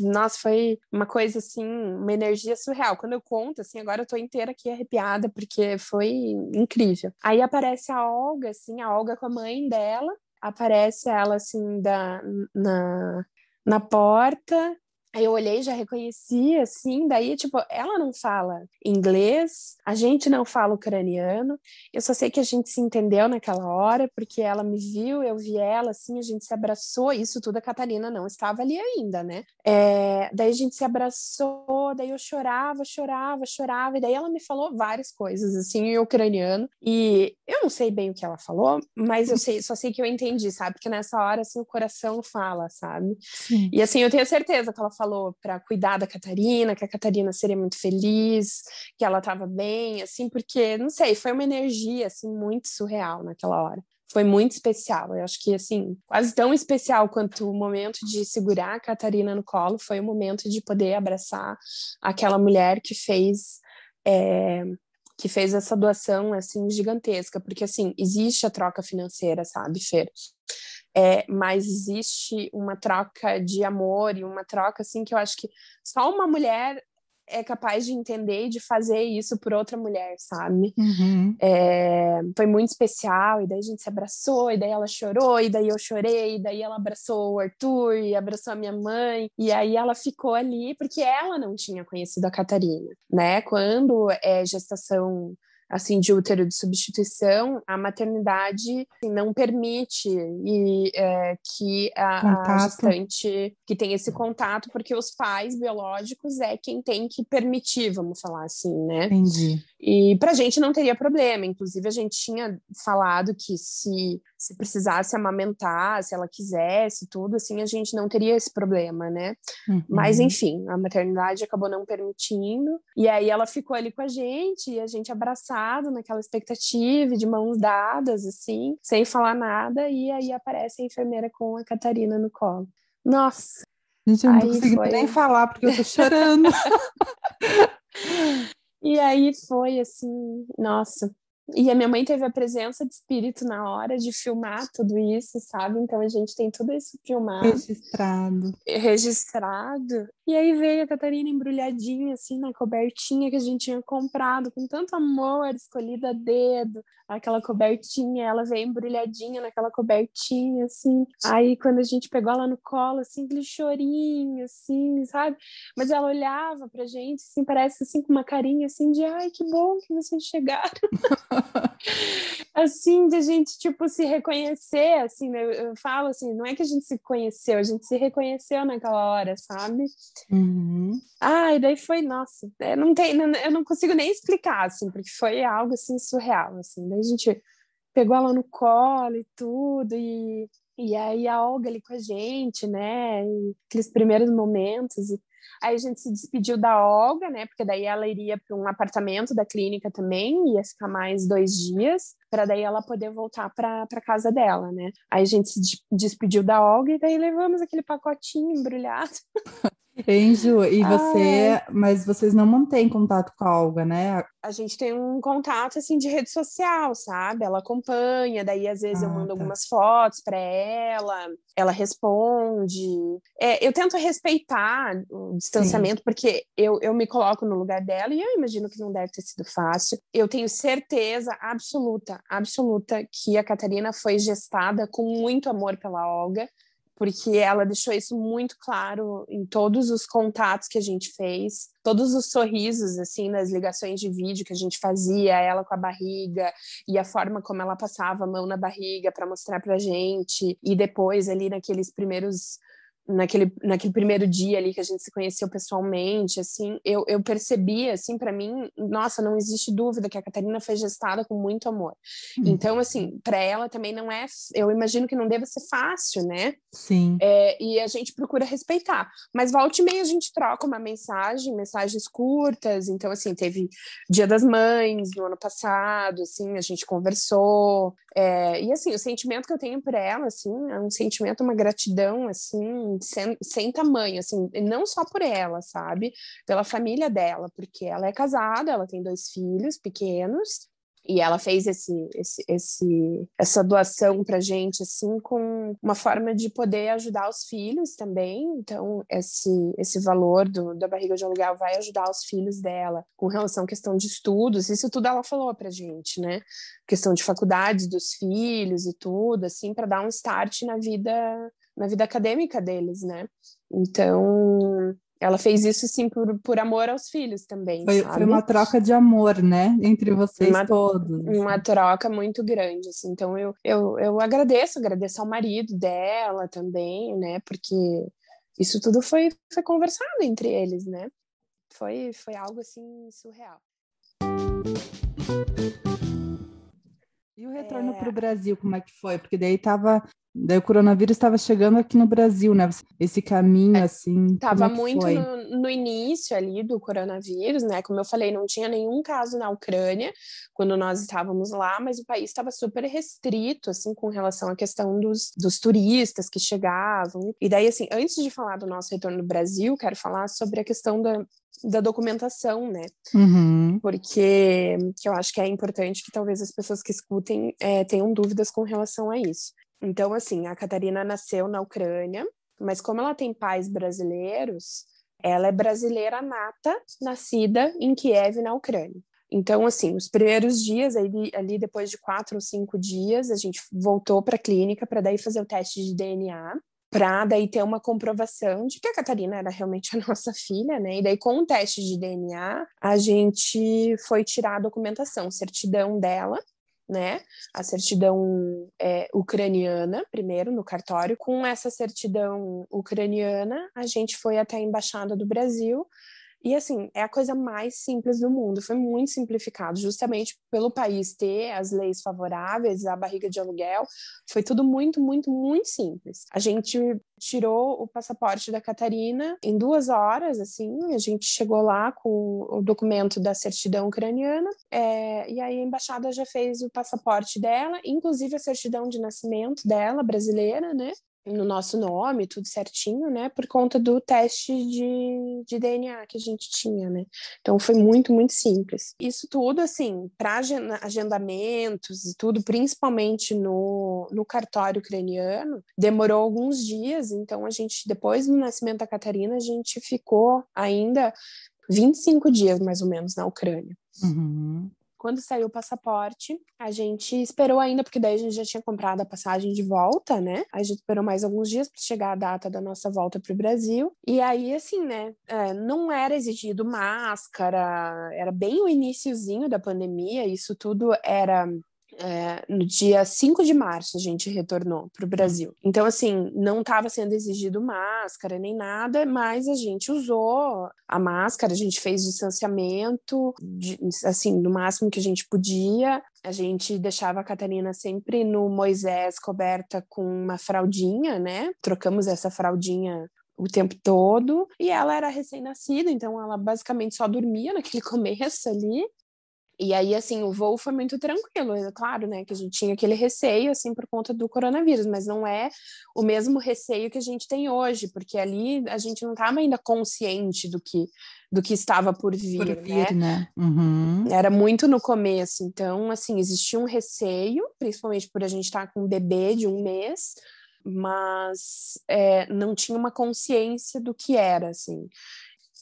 nossa, foi uma coisa assim, uma energia surreal. Quando eu conto, assim, agora eu tô inteira aqui arrepiada porque foi incrível. Aí aparece a Olga, assim, a Olga com a mãe dela, aparece ela assim da na na porta Aí eu olhei, já reconheci, assim, daí, tipo, ela não fala inglês, a gente não fala ucraniano, eu só sei que a gente se entendeu naquela hora, porque ela me viu, eu vi ela, assim, a gente se abraçou, isso tudo a Catarina não estava ali ainda, né? É, daí a gente se abraçou, daí eu chorava, chorava, chorava, e daí ela me falou várias coisas, assim, em ucraniano, e eu não sei bem o que ela falou, mas eu sei, só sei que eu entendi, sabe? Porque nessa hora, assim, o coração fala, sabe? Sim. E assim, eu tenho certeza que ela falou para cuidar da Catarina, que a Catarina seria muito feliz, que ela estava bem, assim, porque, não sei, foi uma energia, assim, muito surreal naquela hora. Foi muito especial. Eu acho que, assim, quase tão especial quanto o momento de segurar a Catarina no colo foi o momento de poder abraçar aquela mulher que fez. É, que fez essa doação assim gigantesca, porque assim existe a troca financeira, sabe, Fer? É, mas existe uma troca de amor e uma troca assim que eu acho que só uma mulher é capaz de entender e de fazer isso por outra mulher, sabe? Uhum. É, foi muito especial, e daí a gente se abraçou, e daí ela chorou, e daí eu chorei, e daí ela abraçou o Arthur, e abraçou a minha mãe, e aí ela ficou ali, porque ela não tinha conhecido a Catarina, né? Quando é gestação assim de útero de substituição, a maternidade assim, não permite e, é, que a, a, gestante que tenha esse contato, porque os pais biológicos é quem tem que permitir, vamos falar assim, né? Entendi. E para a gente não teria problema. Inclusive, a gente tinha falado que se, se precisasse amamentar, se ela quisesse, tudo, assim, a gente não teria esse problema, né? Uhum. Mas, enfim, a maternidade acabou não permitindo. E aí ela ficou ali com a gente, e a gente abraçado naquela expectativa, de mãos dadas, assim, sem falar nada. E aí aparece a enfermeira com a Catarina no colo. Nossa! Gente, eu não tô conseguindo nem falar porque eu tô chorando. <laughs> E aí foi assim, nossa. E a minha mãe teve a presença de espírito na hora de filmar tudo isso, sabe? Então a gente tem tudo isso filmado. Registrado. Registrado. E aí veio a Catarina embrulhadinha, assim, na cobertinha que a gente tinha comprado, com tanto amor, escolhida a dedo. Aquela cobertinha, ela veio embrulhadinha naquela cobertinha, assim. Aí quando a gente pegou ela no colo, assim, aquele chorinho, assim, sabe? Mas ela olhava pra gente, assim, parece assim, com uma carinha, assim, de ai, que bom que vocês chegaram. <laughs> <laughs> assim, de a gente, tipo, se reconhecer, assim, né? eu falo assim, não é que a gente se conheceu, a gente se reconheceu naquela hora, sabe? Uhum. Ah, e daí foi, nossa, é, não tem, não, eu não consigo nem explicar, assim, porque foi algo, assim, surreal, assim, daí a gente pegou ela no colo e tudo, e, e aí a Olga ali com a gente, né, e aqueles primeiros momentos, e Aí a gente se despediu da Olga, né? Porque daí ela iria para um apartamento da clínica também, ia ficar mais dois dias, para daí ela poder voltar para casa dela, né? Aí a gente se despediu da Olga e daí levamos aquele pacotinho embrulhado. <laughs> Enjo, e você, Ai. mas vocês não mantêm contato com a Olga, né? A gente tem um contato assim de rede social, sabe? Ela acompanha, daí às vezes ah, eu mando tá. algumas fotos para ela, ela responde. É, eu tento respeitar o distanciamento, Sim. porque eu, eu me coloco no lugar dela e eu imagino que não deve ter sido fácil. Eu tenho certeza absoluta, absoluta, que a Catarina foi gestada com muito amor pela Olga porque ela deixou isso muito claro em todos os contatos que a gente fez, todos os sorrisos, assim, nas ligações de vídeo que a gente fazia, ela com a barriga, e a forma como ela passava a mão na barriga para mostrar pra gente, e depois ali naqueles primeiros naquele, naquele primeiro dia ali que a gente se conheceu pessoalmente, assim, eu, eu percebi, assim, para mim, nossa, não existe dúvida que a Catarina foi gestada com muito amor. Hum. Então, assim, para ela também não é, eu imagino que não deva ser fácil, né? Sim. É, e a gente procura respeitar. Mas volta e meia a gente troca uma mensagem, mensagens curtas. Então, assim, teve Dia das Mães no ano passado, assim, a gente conversou. É, e, assim, o sentimento que eu tenho por ela, assim, é um sentimento, uma gratidão, assim, sem, sem tamanho, assim, não só por ela, sabe? Pela família dela, porque ela é casada, ela tem dois filhos pequenos, e ela fez esse, esse, esse, essa doação para gente assim com uma forma de poder ajudar os filhos também. Então esse, esse valor do, da barriga de aluguel vai ajudar os filhos dela com relação à questão de estudos. Isso tudo ela falou para gente né? Questão de faculdades dos filhos e tudo assim para dar um start na vida na vida acadêmica deles, né? Então, ela fez isso sim por, por amor aos filhos também. Foi, foi uma troca de amor, né? Entre vocês uma, todos. Uma troca muito grande, assim. Então eu, eu, eu agradeço, agradeço ao marido dela também, né? Porque isso tudo foi, foi conversado entre eles, né? Foi, foi algo assim surreal. E o retorno é... para o Brasil, como é que foi? Porque daí tava, daí o coronavírus estava chegando aqui no Brasil, né? Esse caminho é, assim. Tava é muito no, no, início ali do coronavírus, né? Como eu falei, não tinha nenhum caso na Ucrânia quando nós estávamos lá, mas o país estava super restrito, assim, com relação à questão dos, dos turistas que chegavam. E daí, assim, antes de falar do nosso retorno no Brasil, quero falar sobre a questão da, da documentação, né? Uhum. Porque que eu acho que é importante que talvez as pessoas que escutem é, tenham dúvidas com relação a isso. Então, assim, a Catarina nasceu na Ucrânia, mas como ela tem pais brasileiros, ela é brasileira nata, nascida em Kiev, na Ucrânia. Então, assim, os primeiros dias, ali, ali depois de quatro ou cinco dias, a gente voltou para a clínica para daí fazer o teste de DNA para daí ter uma comprovação de que a Catarina era realmente <laughs> a nossa filha, né? E daí com o teste de DNA, a gente foi tirar a documentação, certidão dela, né? A certidão é, ucraniana, primeiro no cartório. Com essa certidão ucraniana, a gente foi até a embaixada do Brasil e assim, é a coisa mais simples do mundo, foi muito simplificado, justamente pelo país ter as leis favoráveis à barriga de aluguel, foi tudo muito, muito, muito simples. A gente tirou o passaporte da Catarina em duas horas, assim, a gente chegou lá com o documento da certidão ucraniana, é, e aí a embaixada já fez o passaporte dela, inclusive a certidão de nascimento dela, brasileira, né? No nosso nome, tudo certinho, né? Por conta do teste de, de DNA que a gente tinha, né? Então foi muito, muito simples. Isso tudo, assim, para agendamentos e tudo, principalmente no, no cartório ucraniano, demorou alguns dias. Então a gente, depois do nascimento da Catarina, a gente ficou ainda 25 dias mais ou menos na Ucrânia. Uhum. Quando saiu o passaporte, a gente esperou ainda, porque daí a gente já tinha comprado a passagem de volta, né? A gente esperou mais alguns dias para chegar a data da nossa volta para o Brasil. E aí, assim, né? É, não era exigido máscara, era bem o iníciozinho da pandemia, isso tudo era é, no dia 5 de março a gente retornou para o Brasil. Então, assim, não estava sendo exigido máscara nem nada, mas a gente usou a máscara, a gente fez distanciamento, de, assim, no máximo que a gente podia. A gente deixava a Catarina sempre no Moisés coberta com uma fraldinha, né? Trocamos essa fraldinha o tempo todo. E ela era recém-nascida, então ela basicamente só dormia naquele <laughs> começo ali. E aí, assim, o voo foi muito tranquilo. É claro, né, que a gente tinha aquele receio, assim, por conta do coronavírus, mas não é o mesmo receio que a gente tem hoje, porque ali a gente não estava ainda consciente do que, do que estava por vir, por vir né? né? Uhum. Era muito no começo, então, assim, existia um receio, principalmente por a gente estar tá com um bebê de um mês, mas é, não tinha uma consciência do que era, assim.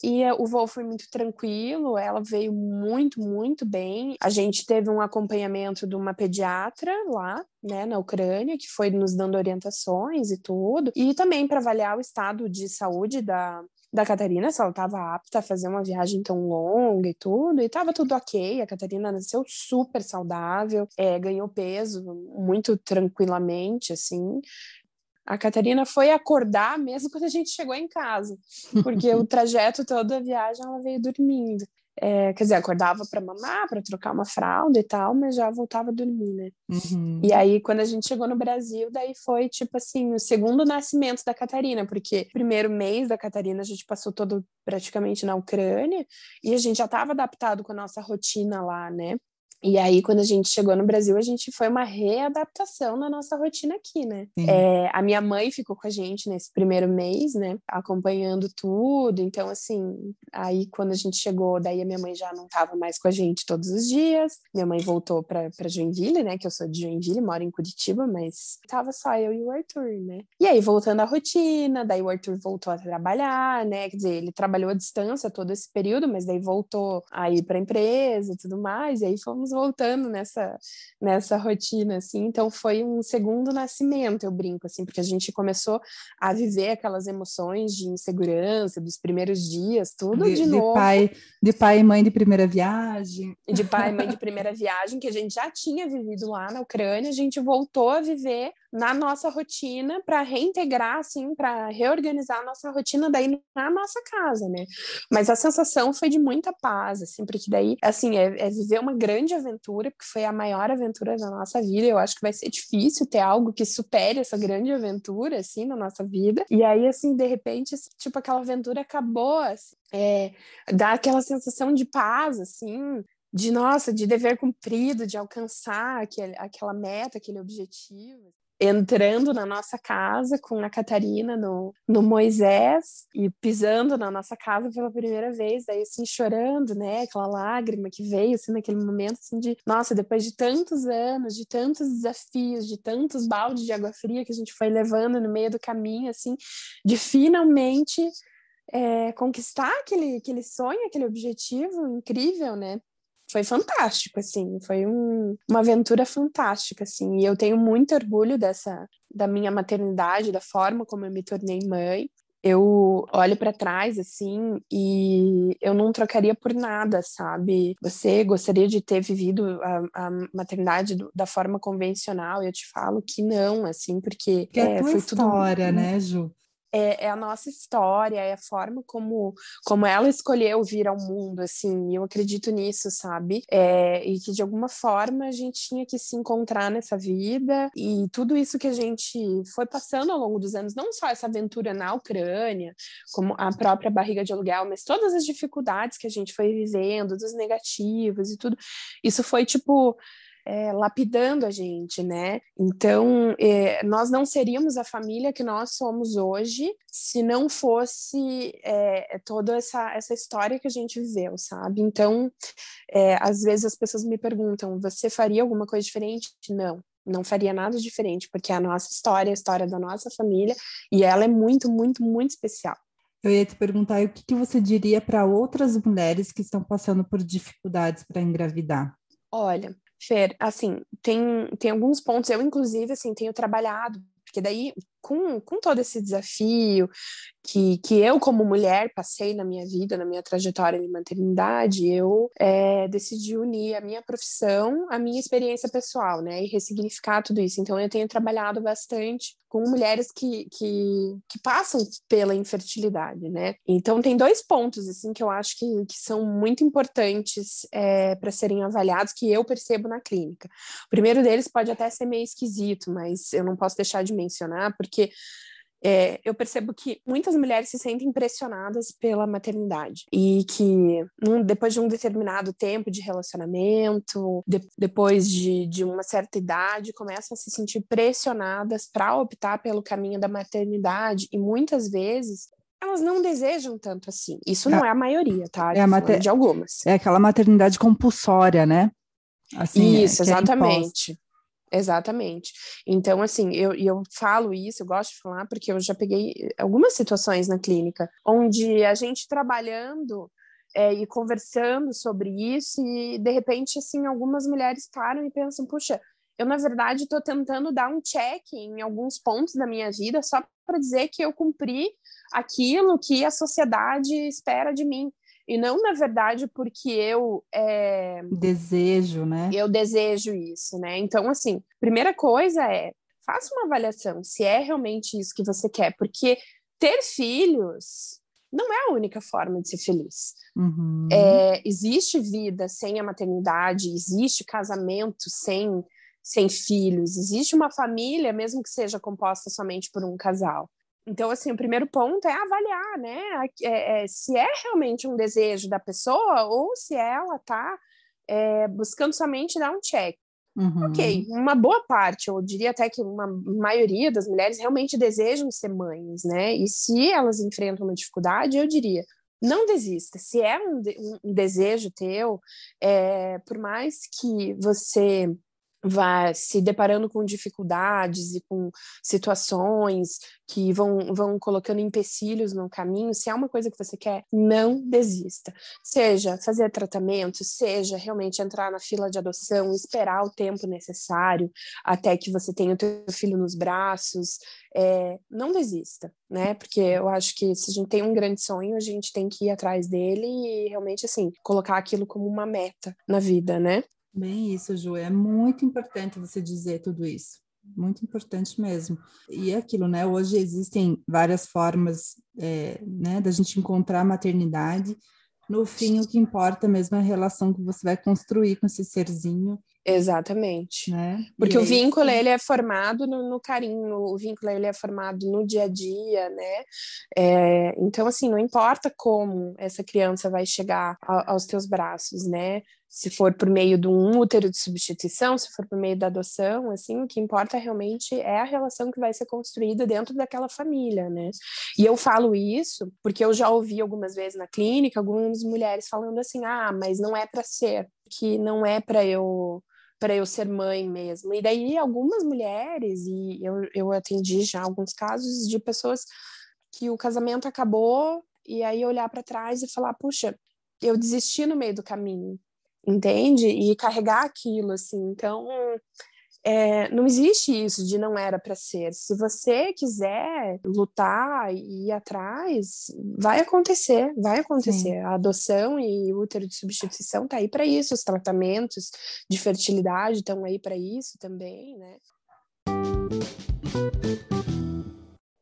E o voo foi muito tranquilo, ela veio muito, muito bem. A gente teve um acompanhamento de uma pediatra lá, né, na Ucrânia, que foi nos dando orientações e tudo. E também para avaliar o estado de saúde da, da Catarina, se ela estava apta a fazer uma viagem tão longa e tudo, e estava tudo ok. A Catarina nasceu super saudável, é, ganhou peso muito tranquilamente, assim a Catarina foi acordar mesmo quando a gente chegou em casa, porque o <laughs> trajeto todo da viagem ela veio dormindo. É, quer dizer, acordava para mamar, para trocar uma fralda e tal, mas já voltava a dormir, né? Uhum. E aí, quando a gente chegou no Brasil, daí foi tipo assim, o segundo nascimento da Catarina, porque primeiro mês da Catarina a gente passou todo praticamente na Ucrânia e a gente já estava adaptado com a nossa rotina lá, né? E aí, quando a gente chegou no Brasil, a gente foi uma readaptação na nossa rotina aqui, né? É, a minha mãe ficou com a gente nesse primeiro mês, né? Acompanhando tudo. Então, assim, aí quando a gente chegou, daí a minha mãe já não estava mais com a gente todos os dias. Minha mãe voltou para Joinville, né? Que eu sou de Joinville, moro em Curitiba, mas tava só eu e o Arthur, né? E aí, voltando à rotina, daí o Arthur voltou a trabalhar, né? Quer dizer, ele trabalhou à distância todo esse período, mas daí voltou a ir para empresa e tudo mais. E aí fomos estamos voltando nessa, nessa rotina, assim. Então, foi um segundo nascimento, eu brinco, assim, porque a gente começou a viver aquelas emoções de insegurança dos primeiros dias, tudo de, de novo. De pai, de pai e mãe de primeira viagem. De pai e mãe de <laughs> primeira viagem, que a gente já tinha vivido lá na Ucrânia, a gente voltou a viver na nossa rotina para reintegrar, assim, para reorganizar a nossa rotina daí na nossa casa, né? Mas a sensação foi de muita paz, assim, porque daí, assim, é, é viver uma grande aventura, porque foi a maior aventura da nossa vida. Eu acho que vai ser difícil ter algo que supere essa grande aventura, assim, na nossa vida. E aí, assim, de repente, tipo, aquela aventura acabou, assim, é, dá aquela sensação de paz, assim, de nossa, de dever cumprido, de alcançar aquele, aquela meta, aquele objetivo entrando na nossa casa com a Catarina no, no Moisés e pisando na nossa casa pela primeira vez, daí assim chorando, né, aquela lágrima que veio assim naquele momento assim de, nossa, depois de tantos anos, de tantos desafios, de tantos baldes de água fria que a gente foi levando no meio do caminho, assim, de finalmente é, conquistar aquele, aquele sonho, aquele objetivo incrível, né? Foi fantástico, assim, foi um, uma aventura fantástica, assim, e eu tenho muito orgulho dessa, da minha maternidade, da forma como eu me tornei mãe. Eu olho para trás, assim, e eu não trocaria por nada, sabe? Você gostaria de ter vivido a, a maternidade do, da forma convencional? Eu te falo que não, assim, porque. Que é, a tua história, tudo... né, Ju? É, é, a nossa história, é a forma como, como ela escolheu vir ao mundo, assim, eu acredito nisso, sabe? É, e que de alguma forma a gente tinha que se encontrar nessa vida, e tudo isso que a gente foi passando ao longo dos anos, não só essa aventura na Ucrânia, como a própria barriga de aluguel, mas todas as dificuldades que a gente foi vivendo, dos negativos e tudo, isso foi tipo é, lapidando a gente, né? Então, é, nós não seríamos a família que nós somos hoje se não fosse é, toda essa, essa história que a gente viveu, sabe? Então, é, às vezes as pessoas me perguntam: você faria alguma coisa diferente? Não, não faria nada diferente, porque é a nossa história, a história da nossa família, e ela é muito, muito, muito especial. Eu ia te perguntar o que, que você diria para outras mulheres que estão passando por dificuldades para engravidar. Olha, Fer, assim, tem, tem alguns pontos, eu inclusive, assim, tenho trabalhado, porque daí, com, com todo esse desafio que, que eu, como mulher, passei na minha vida, na minha trajetória de maternidade, eu é, decidi unir a minha profissão à minha experiência pessoal, né, e ressignificar tudo isso. Então, eu tenho trabalhado bastante com mulheres que, que, que passam pela infertilidade, né? Então, tem dois pontos, assim, que eu acho que, que são muito importantes é, para serem avaliados, que eu percebo na clínica. O primeiro deles pode até ser meio esquisito, mas eu não posso deixar de mencionar, porque é, eu percebo que muitas mulheres se sentem impressionadas pela maternidade e que depois de um determinado tempo de relacionamento, de, depois de, de uma certa idade, começam a se sentir pressionadas para optar pelo caminho da maternidade e muitas vezes elas não desejam tanto assim. Isso não é, é a maioria, tá? É a mater... de algumas. É aquela maternidade compulsória, né? Assim, Isso, é, é exatamente. Exatamente. Então, assim, eu, eu falo isso, eu gosto de falar, porque eu já peguei algumas situações na clínica onde a gente trabalhando é, e conversando sobre isso, e de repente, assim, algumas mulheres param e pensam: puxa, eu na verdade estou tentando dar um check em alguns pontos da minha vida só para dizer que eu cumpri aquilo que a sociedade espera de mim e não na verdade porque eu é, desejo, né? Eu desejo isso, né? Então, assim, primeira coisa é faça uma avaliação se é realmente isso que você quer, porque ter filhos não é a única forma de ser feliz. Uhum. É, existe vida sem a maternidade, existe casamento sem sem filhos, existe uma família, mesmo que seja composta somente por um casal. Então, assim, o primeiro ponto é avaliar, né? É, é, se é realmente um desejo da pessoa ou se ela está é, buscando somente dar um check. Uhum. Ok, uma boa parte, eu diria até que uma maioria das mulheres realmente desejam ser mães, né? E se elas enfrentam uma dificuldade, eu diria, não desista. Se é um, um desejo teu, é, por mais que você vai se deparando com dificuldades e com situações que vão, vão colocando empecilhos no caminho, se é uma coisa que você quer, não desista. Seja fazer tratamento, seja realmente entrar na fila de adoção, esperar o tempo necessário até que você tenha o teu filho nos braços, é, não desista, né? Porque eu acho que se a gente tem um grande sonho, a gente tem que ir atrás dele e realmente, assim, colocar aquilo como uma meta na vida, né? Bem isso, Ju, é muito importante você dizer tudo isso. Muito importante mesmo. E é aquilo, né? Hoje existem várias formas é, né, da gente encontrar a maternidade. No fim, o que importa mesmo é a relação que você vai construir com esse serzinho. Exatamente. Né? Porque e o vínculo, ele é formado no, no, carinho, o vínculo, ele é formado no dia a dia, né? É, então, assim, não importa como essa criança vai chegar a, aos teus braços, né? se for por meio de um útero de substituição, se for por meio da adoção, assim, o que importa realmente é a relação que vai ser construída dentro daquela família, né? E eu falo isso porque eu já ouvi algumas vezes na clínica algumas mulheres falando assim: "Ah, mas não é para ser, que não é para eu para eu ser mãe mesmo". E daí algumas mulheres e eu, eu atendi já alguns casos de pessoas que o casamento acabou e aí olhar para trás e falar: "Puxa, eu desisti no meio do caminho, entende? E carregar aquilo, assim. Então, é, não existe isso de não era para ser. Se você quiser lutar e ir atrás, vai acontecer, vai acontecer. Sim. A adoção e o útero de substituição tá aí para isso, os tratamentos de fertilidade estão aí para isso também, né?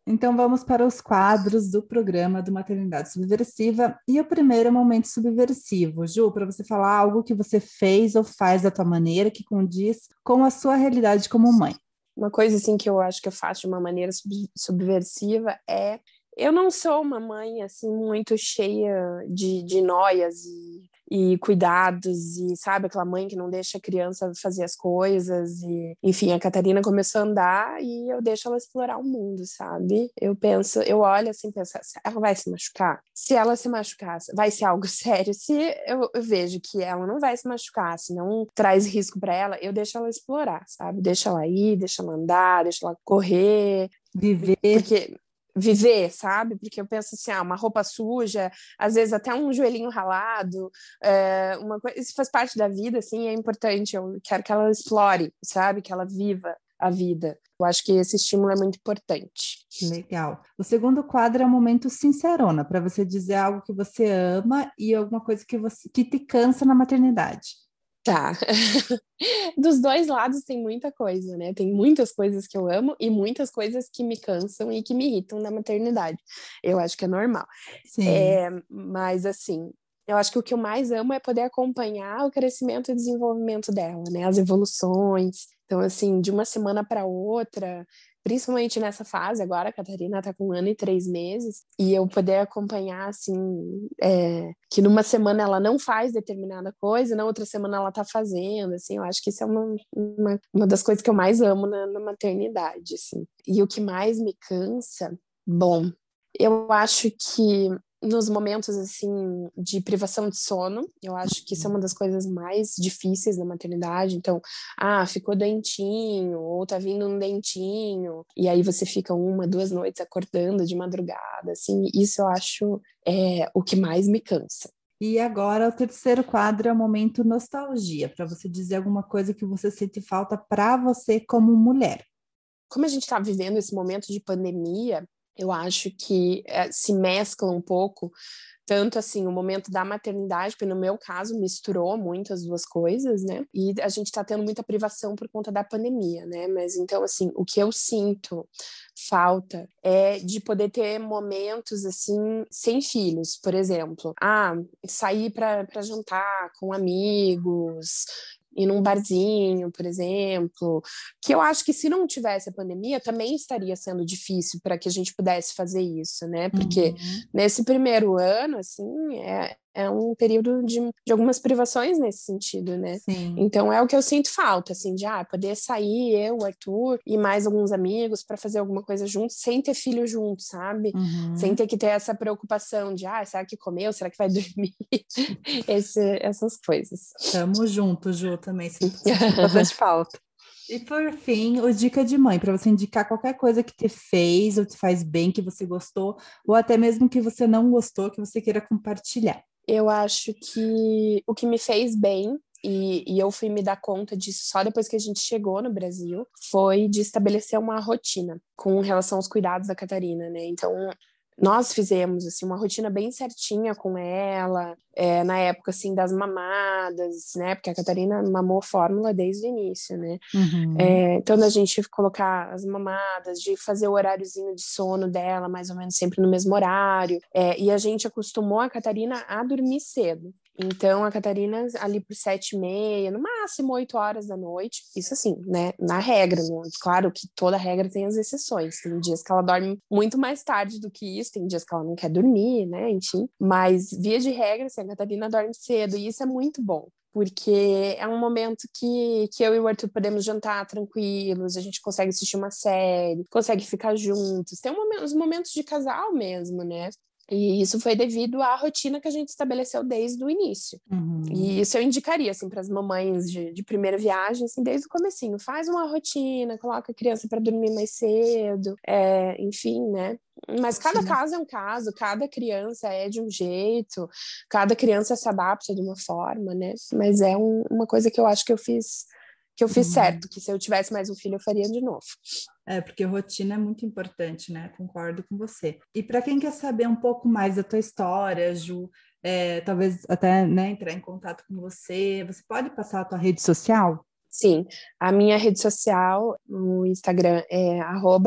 Então vamos para os quadros do programa do Maternidade Subversiva e o primeiro é o momento subversivo. Ju, para você falar algo que você fez ou faz da tua maneira que condiz com a sua realidade como mãe. Uma coisa assim que eu acho que eu faço de uma maneira sub subversiva é eu não sou uma mãe assim muito cheia de, de noias e e cuidados e sabe aquela mãe que não deixa a criança fazer as coisas e enfim a Catarina começou a andar e eu deixo ela explorar o mundo sabe? Eu penso eu olho assim penso ela vai se machucar? Se ela se machucar vai ser algo <laughs> sério? Se eu, eu vejo que ela não vai se machucar se não traz risco para ela eu deixo ela explorar sabe? Deixa ela ir deixa ela andar deixa ela correr. Viver. Porque viver, sabe? Porque eu penso assim, ah, uma roupa suja, às vezes até um joelhinho ralado, é, uma coisa, isso faz parte da vida, assim, é importante. Eu quero que ela explore, sabe? Que ela viva a vida. Eu acho que esse estímulo é muito importante. Legal. O segundo quadro é o momento sincerona, para você dizer algo que você ama e alguma coisa que você que te cansa na maternidade. Tá. <laughs> Dos dois lados tem muita coisa, né? Tem muitas coisas que eu amo e muitas coisas que me cansam e que me irritam na maternidade. Eu acho que é normal. Sim. É, mas, assim, eu acho que o que eu mais amo é poder acompanhar o crescimento e desenvolvimento dela, né? As evoluções. Então, assim, de uma semana para outra, principalmente nessa fase agora, a Catarina está com um ano e três meses, e eu poder acompanhar, assim, é, que numa semana ela não faz determinada coisa, na outra semana ela está fazendo, assim, eu acho que isso é uma, uma, uma das coisas que eu mais amo na, na maternidade, assim. E o que mais me cansa, bom, eu acho que nos momentos assim de privação de sono, eu acho que isso é uma das coisas mais difíceis da maternidade. Então, ah, ficou dentinho, ou tá vindo um dentinho, e aí você fica uma, duas noites acordando de madrugada, assim, isso eu acho é, o que mais me cansa. E agora o terceiro quadro é o momento nostalgia, para você dizer alguma coisa que você sente falta para você como mulher. Como a gente está vivendo esse momento de pandemia, eu acho que é, se mescla um pouco tanto assim o momento da maternidade, porque no meu caso misturou muito as duas coisas, né? E a gente está tendo muita privação por conta da pandemia, né? Mas então assim, o que eu sinto falta é de poder ter momentos assim sem filhos, por exemplo, ah, sair para jantar com amigos, ir num barzinho, por exemplo, que eu acho que se não tivesse a pandemia também estaria sendo difícil para que a gente pudesse fazer isso, né? Porque uhum. nesse primeiro ano, assim, é, é um período de, de algumas privações nesse sentido, né? Sim. Então é o que eu sinto falta, assim, de ah, poder sair, eu, o Arthur e mais alguns amigos para fazer alguma coisa juntos, sem ter filho junto, sabe? Uhum. Sem ter que ter essa preocupação de ah, será que comeu? Será que vai <laughs> dormir? Esse, essas coisas. Tamo junto, Ju, também. Sinto <laughs> bastante falta. E por fim, o dica de mãe, para você indicar qualquer coisa que te fez ou te faz bem, que você gostou, ou até mesmo que você não gostou, que você queira compartilhar. Eu acho que o que me fez bem e, e, eu fui me dar conta disso só depois que a gente chegou no Brasil, foi de estabelecer uma rotina com relação aos cuidados da Catarina, né? Então, nós fizemos assim uma rotina bem certinha com ela é, na época assim das mamadas né porque a Catarina mamou fórmula desde o início né uhum. é, então da gente colocar as mamadas de fazer o horáriozinho de sono dela mais ou menos sempre no mesmo horário é, e a gente acostumou a Catarina a dormir cedo então, a Catarina, ali por sete e meia, no máximo oito horas da noite, isso assim, né, na regra, no, claro que toda regra tem as exceções, tem dias que ela dorme muito mais tarde do que isso, tem dias que ela não quer dormir, né, enfim, mas via de regra, assim, a Catarina dorme cedo, e isso é muito bom, porque é um momento que, que eu e o Arthur podemos jantar tranquilos, a gente consegue assistir uma série, consegue ficar juntos, tem um momento, os momentos de casal mesmo, né? E isso foi devido à rotina que a gente estabeleceu desde o início. Uhum. E isso eu indicaria assim para as mamães de, de, primeira viagem, assim, desde o comecinho, faz uma rotina, coloca a criança para dormir mais cedo, é, enfim, né? Mas cada Sim. caso é um caso, cada criança é de um jeito, cada criança se adapta de uma forma, né? Mas é um, uma coisa que eu acho que eu fiz que eu fiz uhum. certo, que se eu tivesse mais um filho eu faria de novo. É, porque rotina é muito importante, né? Concordo com você. E para quem quer saber um pouco mais da tua história, Ju, é, talvez até né, entrar em contato com você, você pode passar a tua rede social? Sim, a minha rede social no Instagram é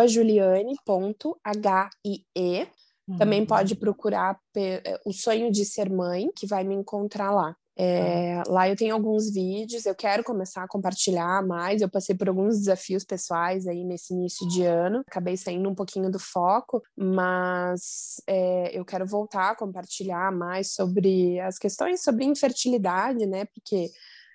juliane.hie. Também pode uhum. procurar o sonho de ser mãe, que vai me encontrar lá. É, lá eu tenho alguns vídeos, eu quero começar a compartilhar mais. Eu passei por alguns desafios pessoais aí nesse início de ano, acabei saindo um pouquinho do foco, mas é, eu quero voltar a compartilhar mais sobre as questões sobre infertilidade, né? Porque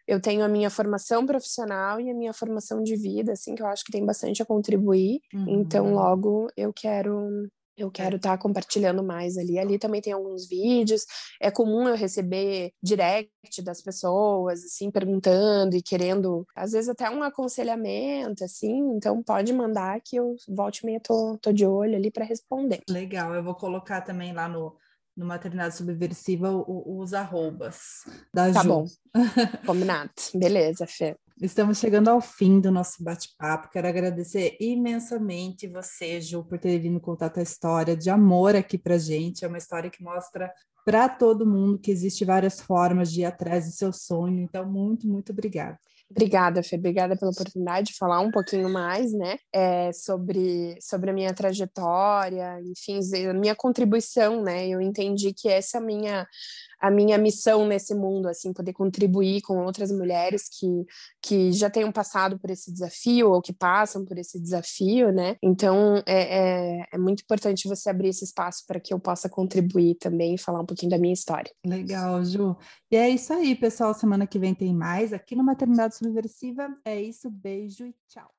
eu tenho a minha formação profissional e a minha formação de vida, assim, que eu acho que tem bastante a contribuir. Uhum. Então, logo eu quero eu quero estar tá compartilhando mais ali. Ali também tem alguns vídeos. É comum eu receber direct das pessoas, assim, perguntando e querendo, às vezes até um aconselhamento, assim. Então pode mandar que eu volte e meia tô, tô de olho ali para responder. Legal, eu vou colocar também lá no, no Maternidade Subversiva os arrobas da tá Ju. Tá bom, <laughs> combinado. Beleza, Fê. Estamos chegando ao fim do nosso bate-papo. Quero agradecer imensamente você, Ju, por ter vindo contar a história de amor aqui para gente. É uma história que mostra para todo mundo que existe várias formas de ir atrás do seu sonho. Então, muito, muito obrigada. Obrigada, Fê. Obrigada pela oportunidade de falar um pouquinho mais, né, é, sobre, sobre a minha trajetória, enfim, a minha contribuição, né. Eu entendi que essa minha, a minha missão nesse mundo, assim, poder contribuir com outras mulheres que, que já tenham passado por esse desafio ou que passam por esse desafio, né? Então, é, é, é muito importante você abrir esse espaço para que eu possa contribuir também e falar um pouquinho da minha história. Legal, Ju. E é isso aí, pessoal. Semana que vem tem mais aqui no Maternidade Subversiva. É isso, beijo e tchau.